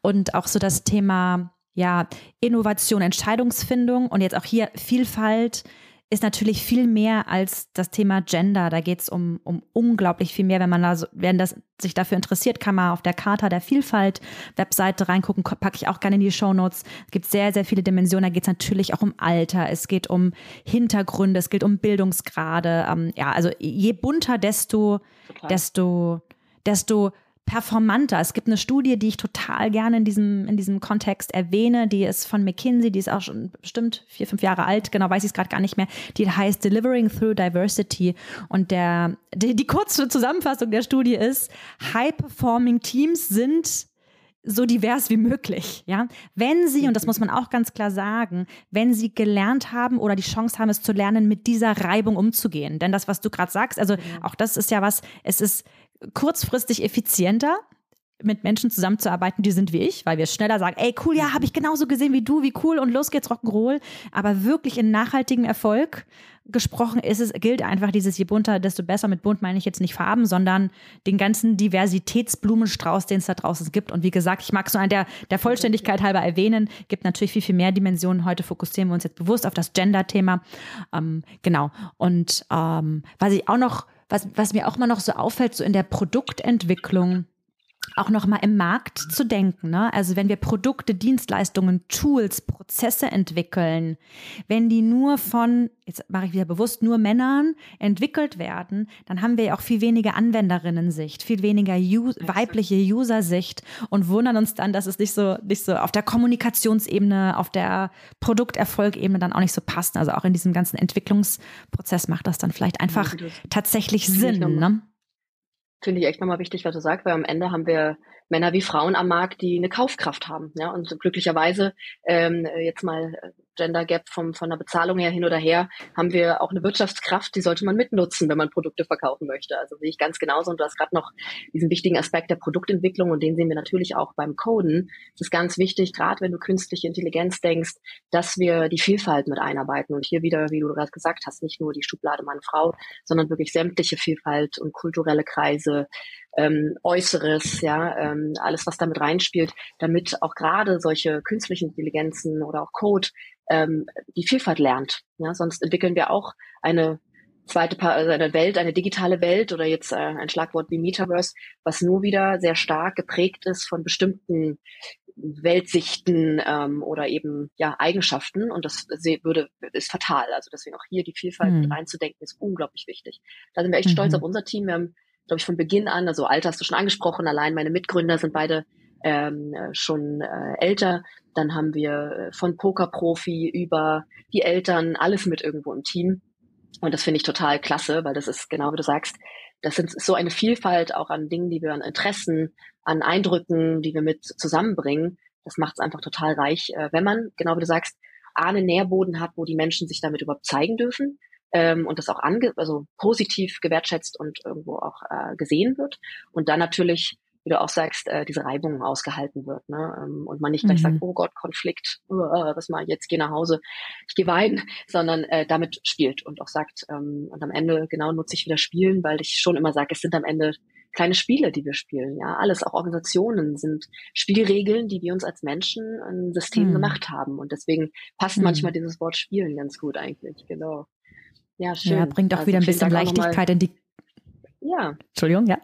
Und auch so das Thema ja, Innovation, Entscheidungsfindung und jetzt auch hier Vielfalt ist natürlich viel mehr als das Thema Gender. Da geht es um, um unglaublich viel mehr. Wenn man da so, wenn das sich dafür interessiert, kann man auf der Charta der Vielfalt Webseite reingucken, packe ich auch gerne in die Show Notes. Es gibt sehr, sehr viele Dimensionen. Da geht es natürlich auch um Alter, es geht um Hintergründe, es geht um Bildungsgrade. Ähm, ja, also je bunter, desto, desto, desto performanter. Es gibt eine Studie, die ich total gerne in diesem, in diesem Kontext erwähne, die ist von McKinsey, die ist auch schon bestimmt vier, fünf Jahre alt, genau weiß ich es gerade gar nicht mehr. Die heißt Delivering Through Diversity. Und der, die, die kurze Zusammenfassung der Studie ist, High-Performing Teams sind so divers wie möglich, ja. Wenn Sie, und das muss man auch ganz klar sagen, wenn Sie gelernt haben oder die Chance haben, es zu lernen, mit dieser Reibung umzugehen. Denn das, was du gerade sagst, also auch das ist ja was, es ist kurzfristig effizienter, mit Menschen zusammenzuarbeiten, die sind wie ich, weil wir schneller sagen, ey, cool, ja, habe ich genauso gesehen wie du, wie cool und los geht's Rock'n'Roll. Aber wirklich in nachhaltigen Erfolg gesprochen ist es, gilt einfach dieses je bunter, desto besser. Mit bunt meine ich jetzt nicht Farben, sondern den ganzen Diversitätsblumenstrauß, den es da draußen gibt. Und wie gesagt, ich mag es nur der, der Vollständigkeit halber erwähnen, gibt natürlich viel, viel mehr Dimensionen. Heute fokussieren wir uns jetzt bewusst auf das Gender-Thema. Ähm, genau. Und ähm, was ich auch noch was, was mir auch immer noch so auffällt, so in der Produktentwicklung, auch noch mal im Markt zu denken. Ne? Also wenn wir Produkte, Dienstleistungen, Tools, Prozesse entwickeln, wenn die nur von, jetzt mache ich wieder bewusst, nur Männern entwickelt werden, dann haben wir ja auch viel weniger Anwenderinnen-Sicht, viel weniger Us weibliche User-Sicht und wundern uns dann, dass es nicht so, nicht so auf der Kommunikationsebene, auf der Produkterfolgebene dann auch nicht so passt. Also auch in diesem ganzen Entwicklungsprozess macht das dann vielleicht einfach tatsächlich Sinn. Ne? Finde ich echt nochmal wichtig, was du sagst, weil am Ende haben wir Männer wie Frauen am Markt, die eine Kaufkraft haben. Ja, und glücklicherweise ähm, jetzt mal äh, Gender Gap vom, von der Bezahlung her hin oder her, haben wir auch eine Wirtschaftskraft, die sollte man mitnutzen, wenn man Produkte verkaufen möchte. Also sehe ich ganz genauso. Und du hast gerade noch diesen wichtigen Aspekt der Produktentwicklung und den sehen wir natürlich auch beim Coden. Es ist ganz wichtig, gerade wenn du künstliche Intelligenz denkst, dass wir die Vielfalt mit einarbeiten. Und hier wieder, wie du gerade gesagt hast, nicht nur die Schublade Mann-Frau, sondern wirklich sämtliche Vielfalt und kulturelle Kreise, ähm, Äußeres, ja, ähm, alles, was damit reinspielt, damit auch gerade solche künstlichen Intelligenzen oder auch Code ähm, die Vielfalt lernt. Ja, sonst entwickeln wir auch eine zweite pa also eine Welt, eine digitale Welt oder jetzt äh, ein Schlagwort wie Metaverse, was nur wieder sehr stark geprägt ist von bestimmten Weltsichten ähm, oder eben ja Eigenschaften und das würde ist fatal. Also deswegen auch hier die Vielfalt mhm. mit reinzudenken ist unglaublich wichtig. Da sind wir echt mhm. stolz auf unser Team. Wir haben glaube ich, von Beginn an, also Alter hast du schon angesprochen, allein meine Mitgründer sind beide ähm, schon äh, älter. Dann haben wir von Pokerprofi über die Eltern alles mit irgendwo im Team. Und das finde ich total klasse, weil das ist genau wie du sagst, das sind so eine Vielfalt auch an Dingen, die wir an Interessen, an Eindrücken, die wir mit zusammenbringen. Das macht es einfach total reich, äh, wenn man, genau wie du sagst, einen Nährboden hat, wo die Menschen sich damit überhaupt zeigen dürfen ähm, und das auch ange also positiv gewertschätzt und irgendwo auch äh, gesehen wird. Und dann natürlich, wie du auch sagst, äh, diese Reibung ausgehalten wird. Ne? Ähm, und man nicht gleich mhm. sagt, oh Gott, Konflikt, uh, was mal jetzt geh nach Hause, ich gehe weinen, sondern äh, damit spielt und auch sagt, ähm, und am Ende genau nutze ich wieder Spielen, weil ich schon immer sage, es sind am Ende kleine Spiele, die wir spielen. Ja, alles, auch Organisationen sind Spielregeln, die wir uns als Menschen ein System mhm. gemacht haben. Und deswegen passt mhm. manchmal dieses Wort Spielen ganz gut eigentlich. Genau. Ja, schön. Ja, bringt auch also wieder ein bisschen Leichtigkeit in die. Ja. Entschuldigung, ja.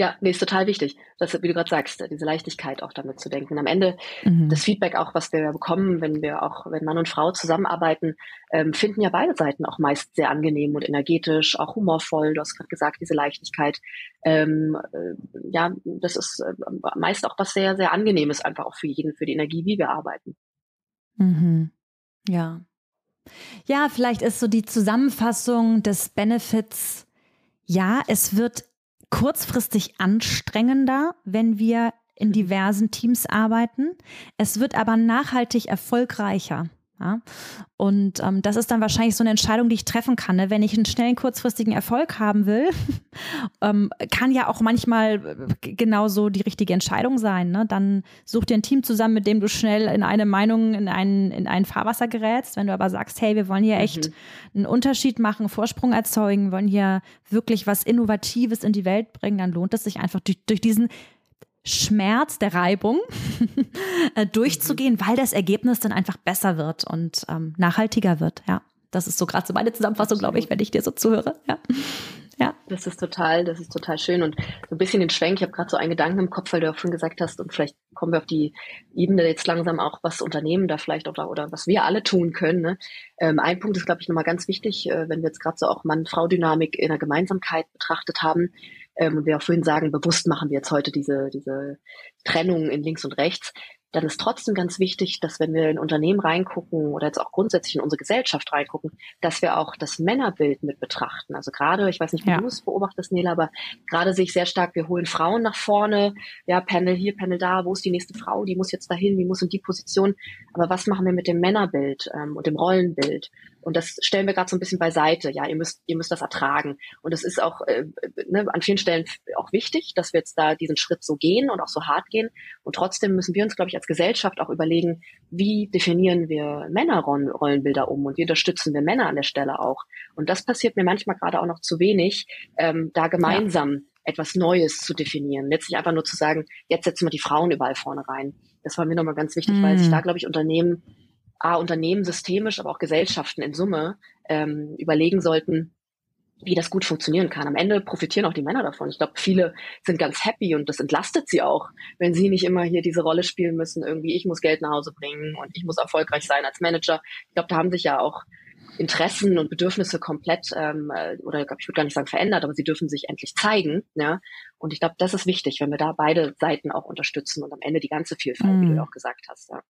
Ja, nee, ist total wichtig, dass, wie du gerade sagst, diese Leichtigkeit auch damit zu denken. Am Ende mhm. das Feedback auch, was wir bekommen, wenn wir auch, wenn Mann und Frau zusammenarbeiten, ähm, finden ja beide Seiten auch meist sehr angenehm und energetisch, auch humorvoll. Du hast gerade gesagt, diese Leichtigkeit. Ähm, äh, ja, das ist äh, meist auch was sehr, sehr angenehmes einfach auch für jeden, für die Energie, wie wir arbeiten. Mhm. Ja. Ja, vielleicht ist so die Zusammenfassung des Benefits, ja, es wird kurzfristig anstrengender, wenn wir in diversen Teams arbeiten. Es wird aber nachhaltig erfolgreicher. Ja? Und ähm, das ist dann wahrscheinlich so eine Entscheidung, die ich treffen kann. Ne? Wenn ich einen schnellen, kurzfristigen Erfolg haben will, ähm, kann ja auch manchmal äh, genauso die richtige Entscheidung sein. Ne? Dann such dir ein Team zusammen, mit dem du schnell in eine Meinung, in ein, in ein Fahrwasser gerätst. Wenn du aber sagst, hey, wir wollen hier echt mhm. einen Unterschied machen, Vorsprung erzeugen, wollen hier wirklich was Innovatives in die Welt bringen, dann lohnt es sich einfach durch, durch diesen Schmerz der Reibung äh, durchzugehen, weil das Ergebnis dann einfach besser wird und ähm, nachhaltiger wird. Ja, das ist so gerade so meine Zusammenfassung, glaube ich, wenn ich dir so zuhöre. Ja. Ja. Das ist total, das ist total schön und so ein bisschen den Schwenk. Ich habe gerade so einen Gedanken im Kopf, weil du auch schon gesagt hast und vielleicht kommen wir auf die Ebene jetzt langsam auch, was Unternehmen da vielleicht oder, oder was wir alle tun können. Ne? Ähm, ein Punkt ist, glaube ich, nochmal ganz wichtig, äh, wenn wir jetzt gerade so auch Mann-Frau-Dynamik in der Gemeinsamkeit betrachtet haben ähm, und wir auch vorhin sagen, bewusst machen wir jetzt heute diese, diese Trennung in links und rechts, dann ist trotzdem ganz wichtig, dass wenn wir in Unternehmen reingucken oder jetzt auch grundsätzlich in unsere Gesellschaft reingucken, dass wir auch das Männerbild mit betrachten. Also gerade, ich weiß nicht, wie ja. du es beobachtest, Nela, aber gerade sehe ich sehr stark, wir holen Frauen nach vorne, ja, Panel hier, Panel da, wo ist die nächste Frau, die muss jetzt dahin, die muss in die Position. Aber was machen wir mit dem Männerbild ähm, und dem Rollenbild? Und das stellen wir gerade so ein bisschen beiseite. Ja, ihr müsst, ihr müsst das ertragen. Und es ist auch äh, ne, an vielen Stellen auch wichtig, dass wir jetzt da diesen Schritt so gehen und auch so hart gehen. Und trotzdem müssen wir uns, glaube ich, als Gesellschaft auch überlegen, wie definieren wir Männerrollenbilder um und wie unterstützen wir Männer an der Stelle auch. Und das passiert mir manchmal gerade auch noch zu wenig, ähm, da gemeinsam ja. etwas Neues zu definieren. Letztlich einfach nur zu sagen, jetzt setzen wir die Frauen überall vorne rein. Das war mir nochmal ganz wichtig, mm. weil sich da, glaube ich, Unternehmen A, Unternehmen systemisch, aber auch Gesellschaften in Summe ähm, überlegen sollten, wie das gut funktionieren kann. Am Ende profitieren auch die Männer davon. Ich glaube, viele sind ganz happy und das entlastet sie auch, wenn sie nicht immer hier diese Rolle spielen müssen, irgendwie ich muss Geld nach Hause bringen und ich muss erfolgreich sein als Manager. Ich glaube, da haben sich ja auch Interessen und Bedürfnisse komplett ähm, oder ich würde gar nicht sagen verändert, aber sie dürfen sich endlich zeigen. Ja? Und ich glaube, das ist wichtig, wenn wir da beide Seiten auch unterstützen und am Ende die ganze Vielfalt, mm. wie du ja auch gesagt hast. Ja.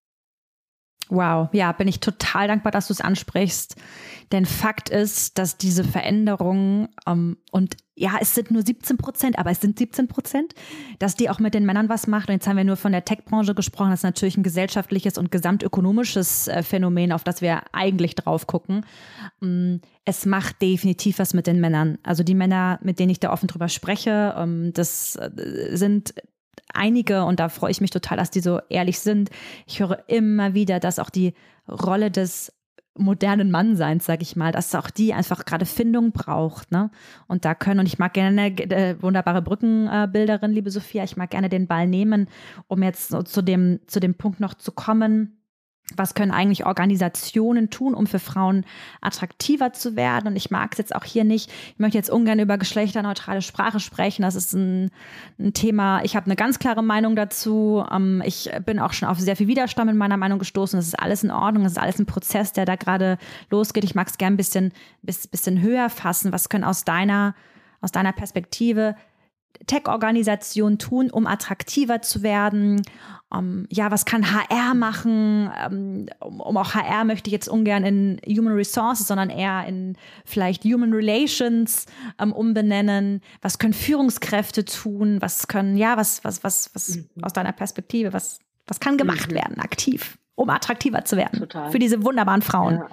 Wow, ja, bin ich total dankbar, dass du es ansprichst. Denn Fakt ist, dass diese Veränderungen, ähm, und ja, es sind nur 17 Prozent, aber es sind 17 Prozent, dass die auch mit den Männern was macht. Und jetzt haben wir nur von der Tech-Branche gesprochen. Das ist natürlich ein gesellschaftliches und gesamtökonomisches äh, Phänomen, auf das wir eigentlich drauf gucken. Ähm, es macht definitiv was mit den Männern. Also die Männer, mit denen ich da offen drüber spreche, ähm, das äh, sind einige, und da freue ich mich total, dass die so ehrlich sind, ich höre immer wieder, dass auch die Rolle des modernen Mannseins, sag ich mal, dass auch die einfach gerade Findung braucht, ne? Und da können, und ich mag gerne äh, wunderbare Brückenbilderin, liebe Sophia, ich mag gerne den Ball nehmen, um jetzt so zu dem, zu dem Punkt noch zu kommen, was können eigentlich Organisationen tun, um für Frauen attraktiver zu werden? Und ich mag es jetzt auch hier nicht. Ich möchte jetzt ungern über geschlechterneutrale Sprache sprechen. Das ist ein, ein Thema. Ich habe eine ganz klare Meinung dazu. Ähm, ich bin auch schon auf sehr viel Widerstand in meiner Meinung gestoßen. Das ist alles in Ordnung. Das ist alles ein Prozess, der da gerade losgeht. Ich mag es gern ein bisschen, bisschen höher fassen. Was können aus deiner, aus deiner Perspektive Tech-Organisationen tun, um attraktiver zu werden? Um, ja, was kann HR machen? Um, um, auch HR möchte ich jetzt ungern in Human Resources, sondern eher in vielleicht Human Relations um, umbenennen. Was können Führungskräfte tun? Was können, ja, was, was, was, was mhm. aus deiner Perspektive, was, was kann gemacht mhm. werden, aktiv, um attraktiver zu werden Total. für diese wunderbaren Frauen? Ja.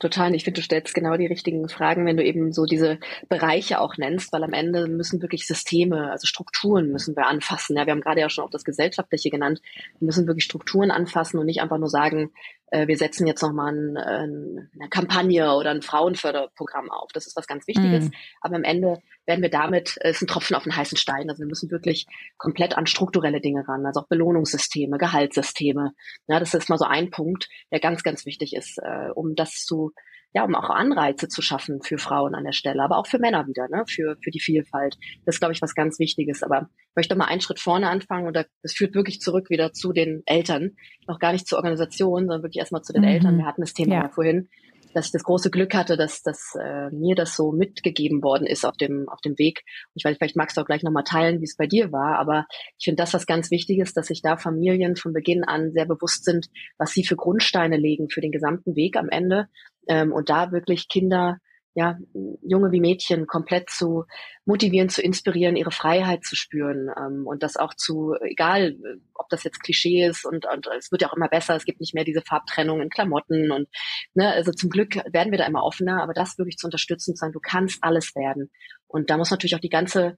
Total. Ich finde, du stellst genau die richtigen Fragen, wenn du eben so diese Bereiche auch nennst, weil am Ende müssen wirklich Systeme, also Strukturen müssen wir anfassen. Ja, wir haben gerade ja schon auch das Gesellschaftliche genannt. Wir müssen wirklich Strukturen anfassen und nicht einfach nur sagen, äh, wir setzen jetzt nochmal ein, ein, eine Kampagne oder ein Frauenförderprogramm auf. Das ist was ganz Wichtiges. Mhm. Aber am Ende werden wir damit, äh, es ist ein Tropfen auf den heißen Stein. Also wir müssen wirklich komplett an strukturelle Dinge ran, also auch Belohnungssysteme, Gehaltssysteme. Ja, das ist mal so ein Punkt, der ganz, ganz wichtig ist, äh, um das zu ja, um auch Anreize zu schaffen für Frauen an der Stelle, aber auch für Männer wieder, ne, für, für die Vielfalt. Das ist, glaube ich, was ganz Wichtiges. Aber ich möchte mal einen Schritt vorne anfangen und das führt wirklich zurück wieder zu den Eltern, noch gar nicht zur Organisation, sondern wirklich erstmal zu den mhm. Eltern. Wir hatten das Thema ja. vorhin dass ich das große Glück hatte, dass, dass äh, mir das so mitgegeben worden ist auf dem, auf dem Weg. Und ich weiß, vielleicht magst du auch gleich nochmal teilen, wie es bei dir war, aber ich finde das was ganz Wichtiges, dass sich da Familien von Beginn an sehr bewusst sind, was sie für Grundsteine legen für den gesamten Weg am Ende ähm, und da wirklich Kinder ja, Junge wie Mädchen komplett zu motivieren, zu inspirieren, ihre Freiheit zu spüren ähm, und das auch zu, egal ob das jetzt Klischee ist und, und es wird ja auch immer besser, es gibt nicht mehr diese Farbtrennung in Klamotten und ne, also zum Glück werden wir da immer offener, aber das wirklich zu unterstützen, zu sagen, du kannst alles werden. Und da muss natürlich auch die ganze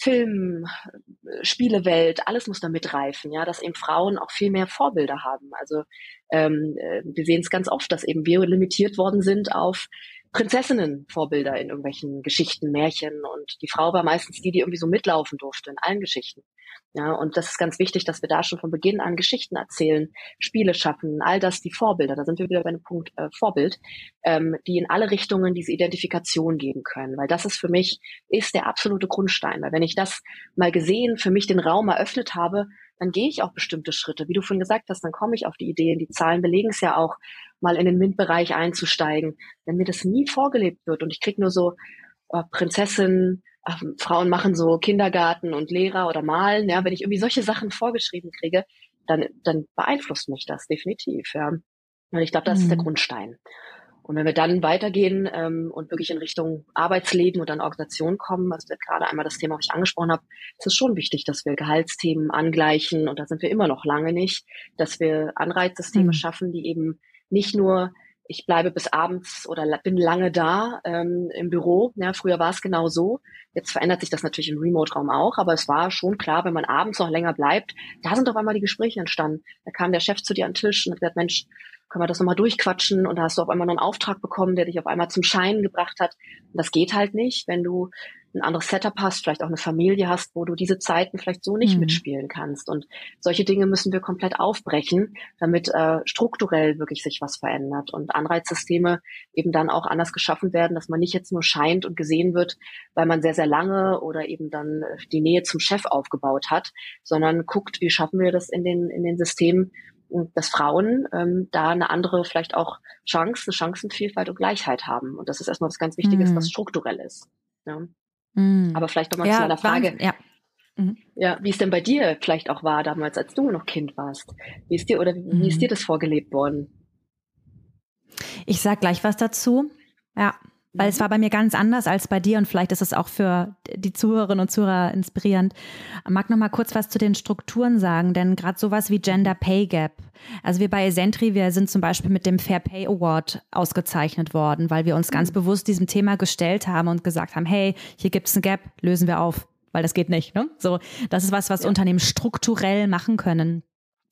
Film, Spielewelt, alles muss da mitreifen, ja, dass eben Frauen auch viel mehr Vorbilder haben. Also ähm, äh, wir sehen es ganz oft, dass eben wir limitiert worden sind auf Prinzessinnen-Vorbilder in irgendwelchen Geschichten, Märchen. Und die Frau war meistens die, die irgendwie so mitlaufen durfte in allen Geschichten. Ja, und das ist ganz wichtig, dass wir da schon von Beginn an Geschichten erzählen, Spiele schaffen, all das die Vorbilder, da sind wir wieder bei dem Punkt äh, Vorbild, ähm, die in alle Richtungen diese Identifikation geben können, weil das ist für mich, ist der absolute Grundstein, weil wenn ich das mal gesehen, für mich den Raum eröffnet habe, dann gehe ich auch bestimmte Schritte. Wie du vorhin gesagt hast, dann komme ich auf die Ideen. Die Zahlen belegen es ja auch, mal in den MINT-Bereich einzusteigen. Wenn mir das nie vorgelebt wird und ich krieg nur so äh, Prinzessin, äh, Frauen machen so Kindergarten und Lehrer oder malen, ja, wenn ich irgendwie solche Sachen vorgeschrieben kriege, dann, dann beeinflusst mich das definitiv, ja. Und ich glaube, das mhm. ist der mhm. Grundstein. Und wenn wir dann weitergehen ähm, und wirklich in Richtung Arbeitsleben und dann Organisation kommen, also gerade einmal das Thema, was ich angesprochen habe, ist es schon wichtig, dass wir Gehaltsthemen angleichen und da sind wir immer noch lange nicht, dass wir Anreizsysteme mhm. schaffen, die eben nicht nur ich bleibe bis abends oder bin lange da ähm, im Büro. Ja, früher war es genau so. Jetzt verändert sich das natürlich im Remote-Raum auch, aber es war schon klar, wenn man abends noch länger bleibt, da sind auf einmal die Gespräche entstanden. Da kam der Chef zu dir an den Tisch und hat gesagt, Mensch, können wir das nochmal durchquatschen und da hast du auf einmal noch einen Auftrag bekommen, der dich auf einmal zum Scheinen gebracht hat. Und das geht halt nicht, wenn du ein anderes Setup hast, vielleicht auch eine Familie hast, wo du diese Zeiten vielleicht so nicht mhm. mitspielen kannst. Und solche Dinge müssen wir komplett aufbrechen, damit äh, strukturell wirklich sich was verändert und Anreizsysteme eben dann auch anders geschaffen werden, dass man nicht jetzt nur scheint und gesehen wird, weil man sehr, sehr lange oder eben dann die Nähe zum Chef aufgebaut hat, sondern guckt, wie schaffen wir das in den, in den Systemen, dass Frauen ähm, da eine andere vielleicht auch Chance, eine Chancenvielfalt und Gleichheit haben. Und das ist erstmal was ganz Wichtiges, mhm. was strukturell ist. Ja. Mhm. Aber vielleicht nochmal ja, zu meiner Frage. Ja. Mhm. ja, wie es denn bei dir vielleicht auch war damals, als du noch Kind warst. Wie ist dir oder wie, wie ist mhm. dir das vorgelebt worden? Ich sag gleich was dazu. Ja, weil es mhm. war bei mir ganz anders als bei dir und vielleicht ist es auch für die Zuhörerinnen und Zuhörer inspirierend. Ich mag noch mal kurz was zu den Strukturen sagen, denn gerade sowas wie Gender Pay Gap. Also wir bei Esentri, wir sind zum Beispiel mit dem Fair Pay Award ausgezeichnet worden, weil wir uns ganz mhm. bewusst diesem Thema gestellt haben und gesagt haben, hey, hier gibt es ein Gap, lösen wir auf, weil das geht nicht. Ne? So, das ist was, was ja. Unternehmen strukturell machen können.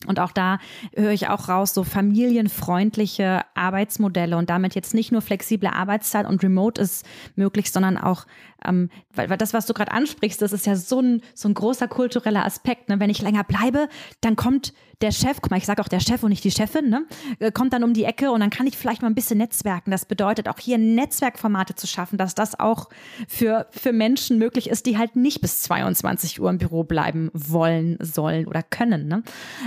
Und auch da höre ich auch raus, so familienfreundliche Arbeitsmodelle und damit jetzt nicht nur flexible Arbeitszeit und Remote ist möglich, sondern auch ähm, weil, weil das, was du gerade ansprichst, das ist ja so ein, so ein großer kultureller Aspekt. Ne? Wenn ich länger bleibe, dann kommt der Chef, guck mal, ich sage auch der Chef und nicht die Chefin, ne? Äh, kommt dann um die Ecke und dann kann ich vielleicht mal ein bisschen netzwerken. Das bedeutet auch hier Netzwerkformate zu schaffen, dass das auch für, für Menschen möglich ist, die halt nicht bis 22 Uhr im Büro bleiben wollen, sollen oder können. Ne?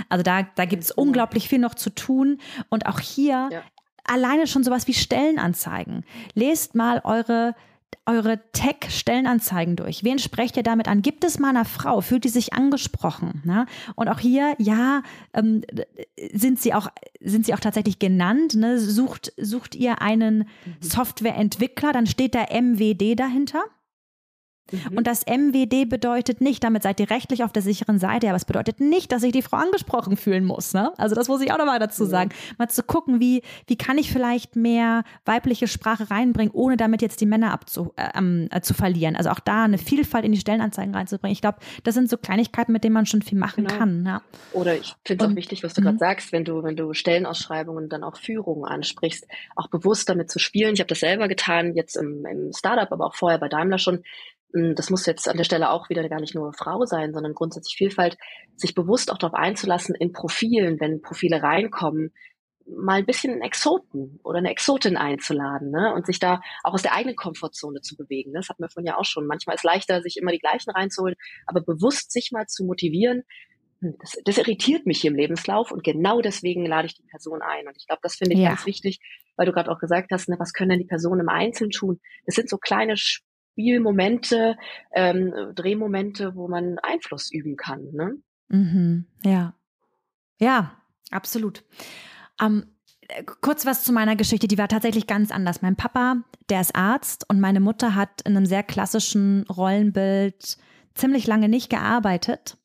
Also da, da gibt es unglaublich viel noch zu tun. Und auch hier ja. alleine schon sowas wie Stellenanzeigen. Lest mal eure eure Tech-Stellenanzeigen durch. Wen sprecht ihr damit an? Gibt es mal eine Frau? Fühlt die sich angesprochen? Ne? Und auch hier, ja, ähm, sind sie auch, sind sie auch tatsächlich genannt? Ne? Sucht, sucht ihr einen mhm. Softwareentwickler? Dann steht da MWD dahinter. Mhm. Und das MWD bedeutet nicht, damit seid ihr rechtlich auf der sicheren Seite, aber es bedeutet nicht, dass sich die Frau angesprochen fühlen muss. Ne? Also das muss ich auch nochmal dazu sagen. Mal zu gucken, wie, wie kann ich vielleicht mehr weibliche Sprache reinbringen, ohne damit jetzt die Männer abzu, äh, ähm, äh, zu verlieren. Also auch da eine Vielfalt in die Stellenanzeigen reinzubringen. Ich glaube, das sind so Kleinigkeiten, mit denen man schon viel machen genau. kann. Ja. Oder ich finde es auch wichtig, was du gerade mhm. sagst, wenn du, wenn du Stellenausschreibungen dann auch Führungen ansprichst, auch bewusst damit zu spielen. Ich habe das selber getan, jetzt im, im Startup, aber auch vorher bei Daimler schon, das muss jetzt an der Stelle auch wieder gar nicht nur Frau sein, sondern grundsätzlich Vielfalt, sich bewusst auch darauf einzulassen, in Profilen, wenn Profile reinkommen, mal ein bisschen einen Exoten oder eine Exotin einzuladen ne? und sich da auch aus der eigenen Komfortzone zu bewegen. Ne? Das hatten wir vorhin ja auch schon. Manchmal ist es leichter, sich immer die gleichen reinzuholen, aber bewusst sich mal zu motivieren, hm, das, das irritiert mich hier im Lebenslauf und genau deswegen lade ich die Person ein. Und ich glaube, das finde ich ja. ganz wichtig, weil du gerade auch gesagt hast, ne, was können denn die Personen im Einzelnen tun? Das sind so kleine Spielmomente, ähm, Drehmomente, wo man Einfluss üben kann. Ne? Mhm, ja. Ja, absolut. Ähm, kurz was zu meiner Geschichte, die war tatsächlich ganz anders. Mein Papa, der ist Arzt und meine Mutter hat in einem sehr klassischen Rollenbild ziemlich lange nicht gearbeitet.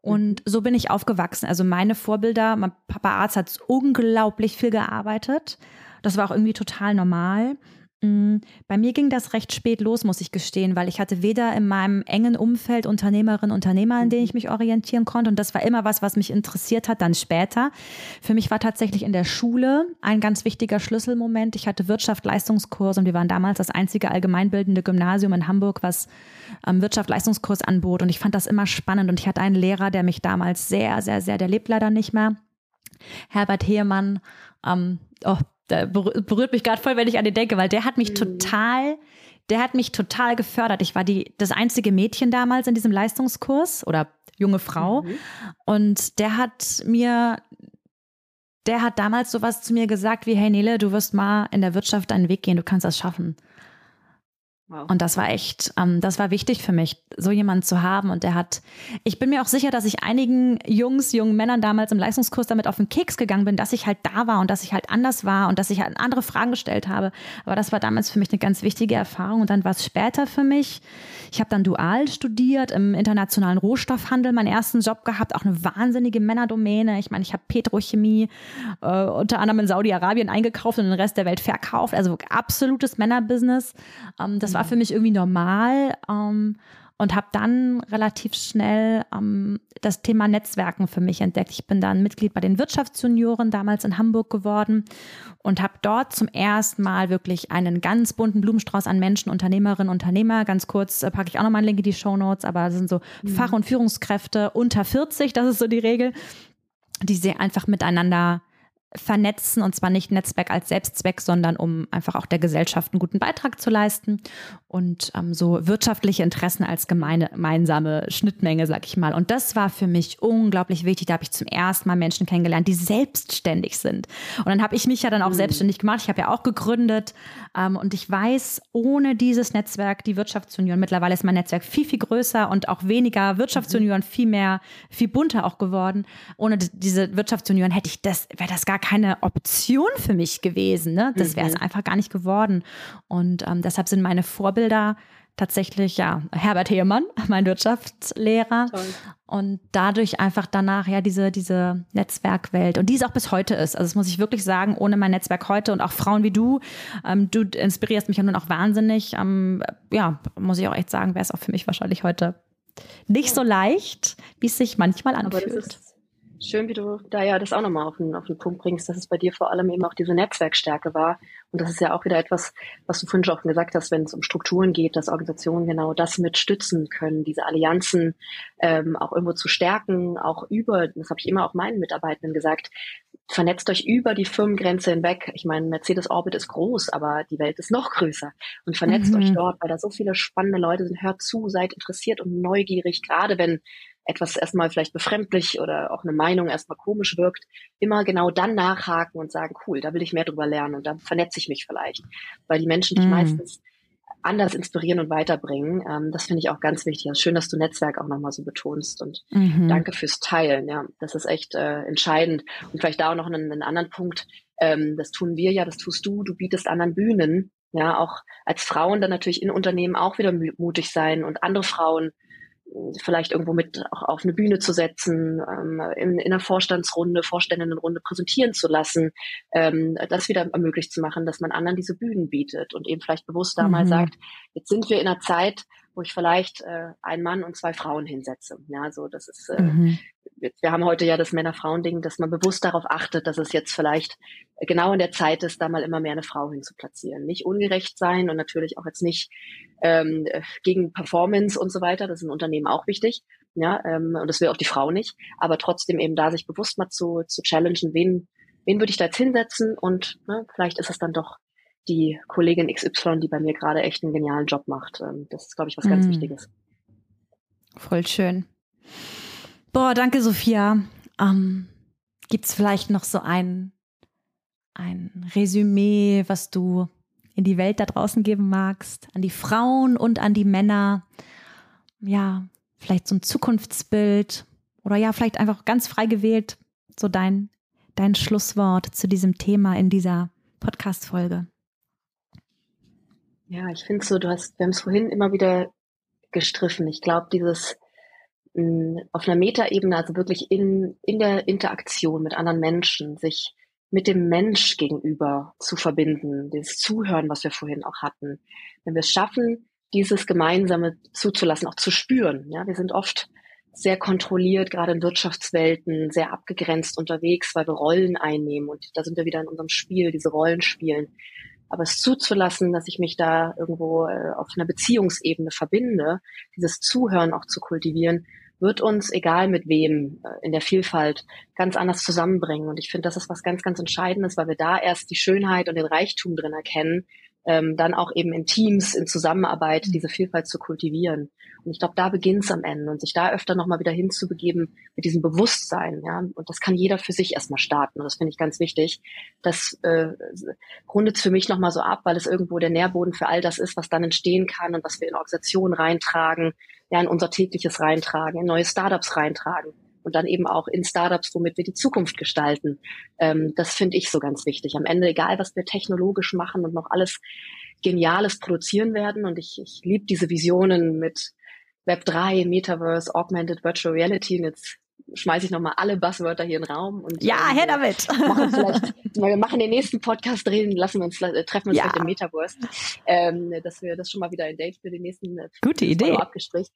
Und mhm. so bin ich aufgewachsen. Also meine Vorbilder, mein Papa Arzt hat unglaublich viel gearbeitet. Das war auch irgendwie total normal. Mm, bei mir ging das recht spät los, muss ich gestehen, weil ich hatte weder in meinem engen Umfeld Unternehmerinnen, Unternehmer, an denen ich mich orientieren konnte. Und das war immer was, was mich interessiert hat, dann später. Für mich war tatsächlich in der Schule ein ganz wichtiger Schlüsselmoment. Ich hatte Wirtschaft-Leistungskurs und wir waren damals das einzige allgemeinbildende Gymnasium in Hamburg, was ähm, Wirtschaft-Leistungskurs anbot. Und ich fand das immer spannend. Und ich hatte einen Lehrer, der mich damals sehr, sehr, sehr, der lebt leider nicht mehr. Herbert Heemann, ähm, oh, da berührt mich gerade voll, wenn ich an den denke, weil der hat mich mhm. total, der hat mich total gefördert. Ich war die, das einzige Mädchen damals in diesem Leistungskurs oder junge Frau. Mhm. Und der hat mir, der hat damals sowas zu mir gesagt wie, hey Nele, du wirst mal in der Wirtschaft deinen Weg gehen, du kannst das schaffen. Und das war echt, ähm, das war wichtig für mich, so jemanden zu haben. Und der hat, ich bin mir auch sicher, dass ich einigen Jungs, jungen Männern damals im Leistungskurs damit auf den Keks gegangen bin, dass ich halt da war und dass ich halt anders war und dass ich halt andere Fragen gestellt habe. Aber das war damals für mich eine ganz wichtige Erfahrung. Und dann war es später für mich, ich habe dann dual studiert im internationalen Rohstoffhandel, meinen ersten Job gehabt, auch eine wahnsinnige Männerdomäne. Ich meine, ich habe Petrochemie äh, unter anderem in Saudi-Arabien eingekauft und den Rest der Welt verkauft. Also absolutes Männerbusiness. Ähm, das war für mich irgendwie normal ähm, und habe dann relativ schnell ähm, das Thema Netzwerken für mich entdeckt. Ich bin dann Mitglied bei den Wirtschaftsjunioren damals in Hamburg geworden und habe dort zum ersten Mal wirklich einen ganz bunten Blumenstrauß an Menschen, Unternehmerinnen, Unternehmer. Ganz kurz äh, packe ich auch nochmal einen Link in die Show Notes, aber das sind so mhm. Fach- und Führungskräfte unter 40, das ist so die Regel, die sehr einfach miteinander vernetzen und zwar nicht Netzwerk als Selbstzweck, sondern um einfach auch der Gesellschaft einen guten Beitrag zu leisten und ähm, so wirtschaftliche Interessen als gemeine, gemeinsame Schnittmenge, sag ich mal. Und das war für mich unglaublich wichtig. Da habe ich zum ersten Mal Menschen kennengelernt, die selbstständig sind. Und dann habe ich mich ja dann auch mhm. selbstständig gemacht. Ich habe ja auch gegründet ähm, und ich weiß, ohne dieses Netzwerk, die Wirtschaftsunion, mittlerweile ist mein Netzwerk viel, viel größer und auch weniger Wirtschaftsunion, mhm. viel mehr, viel bunter auch geworden. Ohne diese Wirtschaftsunion hätte ich das, wäre das gar gar keine Option für mich gewesen. Ne? Das wäre es mhm. einfach gar nicht geworden. Und ähm, deshalb sind meine Vorbilder tatsächlich ja Herbert Heemann, mein Wirtschaftslehrer Toll. und dadurch einfach danach ja diese diese Netzwerkwelt und die es auch bis heute ist. Also das muss ich wirklich sagen, ohne mein Netzwerk heute und auch Frauen wie du, ähm, du inspirierst mich ja nun auch wahnsinnig. Ähm, ja, muss ich auch echt sagen, wäre es auch für mich wahrscheinlich heute nicht so leicht, wie es sich manchmal anfühlt. Schön, wie du da ja das auch nochmal auf den, auf den Punkt bringst, dass es bei dir vor allem eben auch diese Netzwerkstärke war. Und das ist ja auch wieder etwas, was du vorhin schon gesagt hast, wenn es um Strukturen geht, dass Organisationen genau das mit stützen können, diese Allianzen ähm, auch irgendwo zu stärken, auch über, das habe ich immer auch meinen Mitarbeitenden gesagt, vernetzt euch über die Firmengrenze hinweg. Ich meine, Mercedes Orbit ist groß, aber die Welt ist noch größer. Und vernetzt mhm. euch dort, weil da so viele spannende Leute sind. Hört zu, seid interessiert und neugierig, gerade wenn etwas erstmal vielleicht befremdlich oder auch eine Meinung erstmal komisch wirkt, immer genau dann nachhaken und sagen, cool, da will ich mehr drüber lernen und dann vernetze ich mich vielleicht. Weil die Menschen dich mm. meistens anders inspirieren und weiterbringen. Ähm, das finde ich auch ganz wichtig. Also schön, dass du Netzwerk auch nochmal so betonst und mhm. danke fürs Teilen. Ja, das ist echt äh, entscheidend. Und vielleicht da auch noch einen, einen anderen Punkt. Ähm, das tun wir ja, das tust du. Du bietest anderen Bühnen. Ja, auch als Frauen dann natürlich in Unternehmen auch wieder mutig sein und andere Frauen vielleicht irgendwo mit auch auf eine Bühne zu setzen, ähm, in, in einer Vorstandsrunde, Vorständinnenrunde präsentieren zu lassen, ähm, das wieder möglich zu machen, dass man anderen diese Bühnen bietet und eben vielleicht bewusst da mhm. mal sagt, jetzt sind wir in einer Zeit, wo ich vielleicht äh, einen Mann und zwei Frauen hinsetze. Ja, so das ist äh, mhm wir haben heute ja das Männer-Frauen-Ding, dass man bewusst darauf achtet, dass es jetzt vielleicht genau in der Zeit ist, da mal immer mehr eine Frau hinzuplatzieren. Nicht ungerecht sein und natürlich auch jetzt nicht ähm, gegen Performance und so weiter. Das ist in Unternehmen auch wichtig. Ja, ähm, und das will auch die Frau nicht. Aber trotzdem eben da sich bewusst mal zu, zu challengen, wen, wen würde ich da jetzt hinsetzen und ne, vielleicht ist es dann doch die Kollegin XY, die bei mir gerade echt einen genialen Job macht. Ähm, das ist, glaube ich, was ganz mm. Wichtiges. Voll schön. Boah, danke, Sophia. Ähm, Gibt es vielleicht noch so ein, ein Resümee, was du in die Welt da draußen geben magst, an die Frauen und an die Männer? Ja, vielleicht so ein Zukunftsbild oder ja, vielleicht einfach ganz frei gewählt, so dein, dein Schlusswort zu diesem Thema in dieser Podcast-Folge. Ja, ich finde so, du hast, wir haben es vorhin immer wieder gestriffen. Ich glaube, dieses mh, hm, auf einer Metaebene, also wirklich in, in der Interaktion mit anderen Menschen, sich mit dem Mensch gegenüber zu verbinden, dieses Zuhören, was wir vorhin auch hatten. Wenn wir es schaffen, dieses Gemeinsame zuzulassen, auch zu spüren. Ja, wir sind oft sehr kontrolliert, gerade in Wirtschaftswelten, sehr abgegrenzt unterwegs, weil wir Rollen einnehmen. Und da sind wir wieder in unserem Spiel, diese Rollen spielen. Aber es zuzulassen, dass ich mich da irgendwo äh, auf einer Beziehungsebene verbinde, dieses Zuhören auch zu kultivieren, wird uns, egal mit wem, äh, in der Vielfalt ganz anders zusammenbringen. Und ich finde, das ist was ganz, ganz Entscheidendes, weil wir da erst die Schönheit und den Reichtum drin erkennen, ähm, dann auch eben in Teams, in Zusammenarbeit mhm. diese Vielfalt zu kultivieren. Und ich glaube, da beginnt es am Ende und sich da öfter nochmal wieder hinzubegeben mit diesem Bewusstsein. Ja? Und das kann jeder für sich erstmal starten. Und das finde ich ganz wichtig. Das äh, rundet für mich nochmal so ab, weil es irgendwo der Nährboden für all das ist, was dann entstehen kann und was wir in Organisationen reintragen, ja, in unser tägliches reintragen, in neue Startups reintragen und dann eben auch in Startups, womit wir die Zukunft gestalten. Ähm, das finde ich so ganz wichtig. Am Ende, egal was wir technologisch machen und noch alles Geniales produzieren werden. Und ich, ich liebe diese Visionen mit Web 3, Metaverse, Augmented Virtual Reality. Und jetzt schmeiße ich nochmal alle Buzzwörter hier in den Raum. Und, ja, ähm, her damit. Machen vielleicht, wir machen den nächsten Podcast drehen, lassen wir uns, äh, treffen uns ja. mit dem Metaverse, ähm, dass wir das schon mal wieder ein Date für den nächsten äh, Gute Idee. Abgespräch.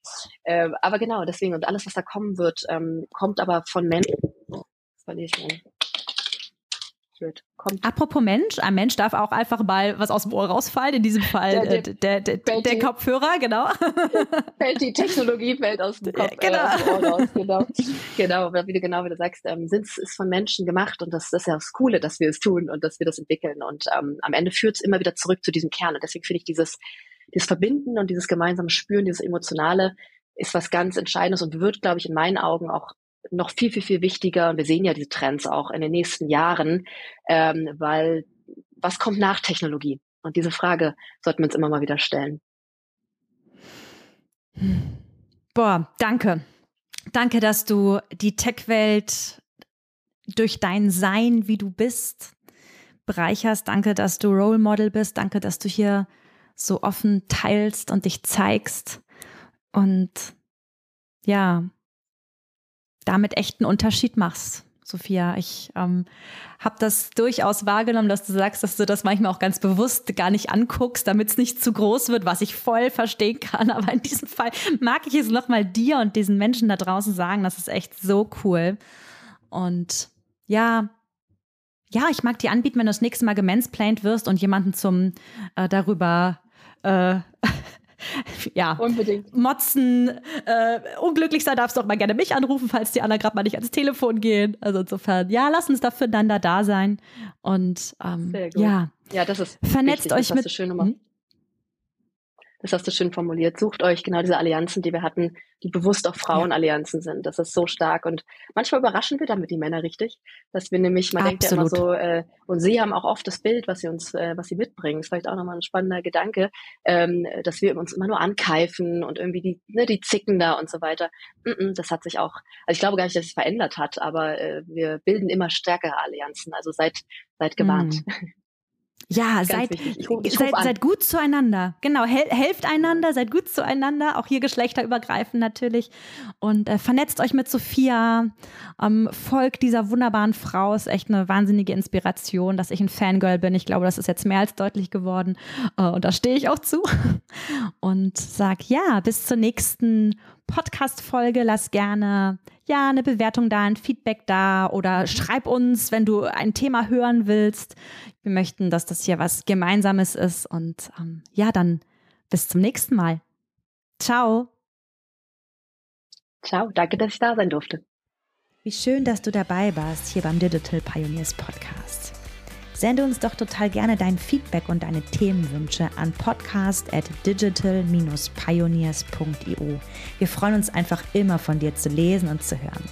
Ähm, aber genau, deswegen, und alles, was da kommen wird, ähm, kommt aber von Menschen. Oh, das verliere ich mal wird. Kommt. Apropos Mensch, ein Mensch darf auch einfach mal was aus dem Ohr rausfallen, in diesem Fall der, äh, der, der, der, der Kopfhörer, genau. Fällt die Technologie fällt aus dem Kopf genau. Äh, Ohr raus, genau. genau, wie du genau wie du sagst, ähm, Sins ist von Menschen gemacht und das, das ist ja das Coole, dass wir es tun und dass wir das entwickeln und ähm, am Ende führt es immer wieder zurück zu diesem Kern und deswegen finde ich dieses, dieses Verbinden und dieses gemeinsame Spüren, dieses Emotionale ist was ganz Entscheidendes und wird, glaube ich, in meinen Augen auch noch viel, viel, viel wichtiger. Und wir sehen ja diese Trends auch in den nächsten Jahren, ähm, weil was kommt nach Technologie? Und diese Frage sollten wir uns immer mal wieder stellen. Boah, danke. Danke, dass du die Tech-Welt durch dein Sein, wie du bist, bereicherst. Danke, dass du Role Model bist. Danke, dass du hier so offen teilst und dich zeigst. Und ja, damit echt einen Unterschied machst. Sophia, ich ähm, habe das durchaus wahrgenommen, dass du sagst, dass du das manchmal auch ganz bewusst gar nicht anguckst, damit es nicht zu groß wird, was ich voll verstehen kann. Aber in diesem Fall mag ich es nochmal dir und diesen Menschen da draußen sagen, das ist echt so cool. Und ja, ja, ich mag dir anbieten, wenn du das nächste Mal gemansplained wirst und jemanden zum äh, darüber äh, ja, unbedingt. Motzen, äh, unglücklich sein darfst du auch mal gerne mich anrufen, falls die anderen gerade mal nicht ans Telefon gehen. Also insofern, ja, lass uns da füreinander da sein. Und ähm, ja, ja, das ist vernetzt wichtig, euch mit. Hm? Das hast du schön formuliert, sucht euch genau diese Allianzen, die wir hatten, die bewusst auch Frauenallianzen ja. sind. Das ist so stark. Und manchmal überraschen wir damit die Männer richtig, dass wir nämlich, man Absolut. denkt ja immer so, äh, und sie haben auch oft das Bild, was sie uns, äh, was sie mitbringen. Das ist vielleicht auch nochmal ein spannender Gedanke, ähm, dass wir uns immer nur ankeifen und irgendwie die, ne, die zicken da und so weiter. Mm -mm, das hat sich auch, also ich glaube gar nicht, dass es verändert hat, aber äh, wir bilden immer stärkere Allianzen. Also seid, seid gewarnt. Mm. Ja, seid, seid, seid, gut zueinander. Genau, hel helft einander, seid gut zueinander, auch hier geschlechterübergreifend natürlich. Und äh, vernetzt euch mit Sophia, ähm, folgt dieser wunderbaren Frau, ist echt eine wahnsinnige Inspiration, dass ich ein Fangirl bin. Ich glaube, das ist jetzt mehr als deutlich geworden. Äh, und da stehe ich auch zu. Und sag ja, bis zur nächsten Podcast-Folge. Lass gerne ja eine Bewertung da, ein Feedback da oder schreib uns, wenn du ein Thema hören willst. Wir möchten, dass das hier was Gemeinsames ist. Und ähm, ja, dann bis zum nächsten Mal. Ciao. Ciao, danke, dass ich da sein durfte. Wie schön, dass du dabei warst hier beim Digital Pioneers Podcast. Sende uns doch total gerne dein Feedback und deine Themenwünsche an podcast at digital-pioneers.io. Wir freuen uns einfach immer von dir zu lesen und zu hören.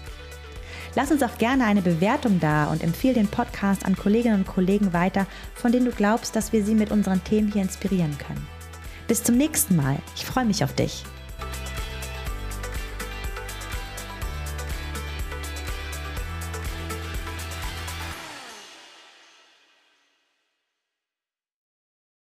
Lass uns auch gerne eine Bewertung da und empfehle den Podcast an Kolleginnen und Kollegen weiter, von denen du glaubst, dass wir sie mit unseren Themen hier inspirieren können. Bis zum nächsten Mal. Ich freue mich auf dich.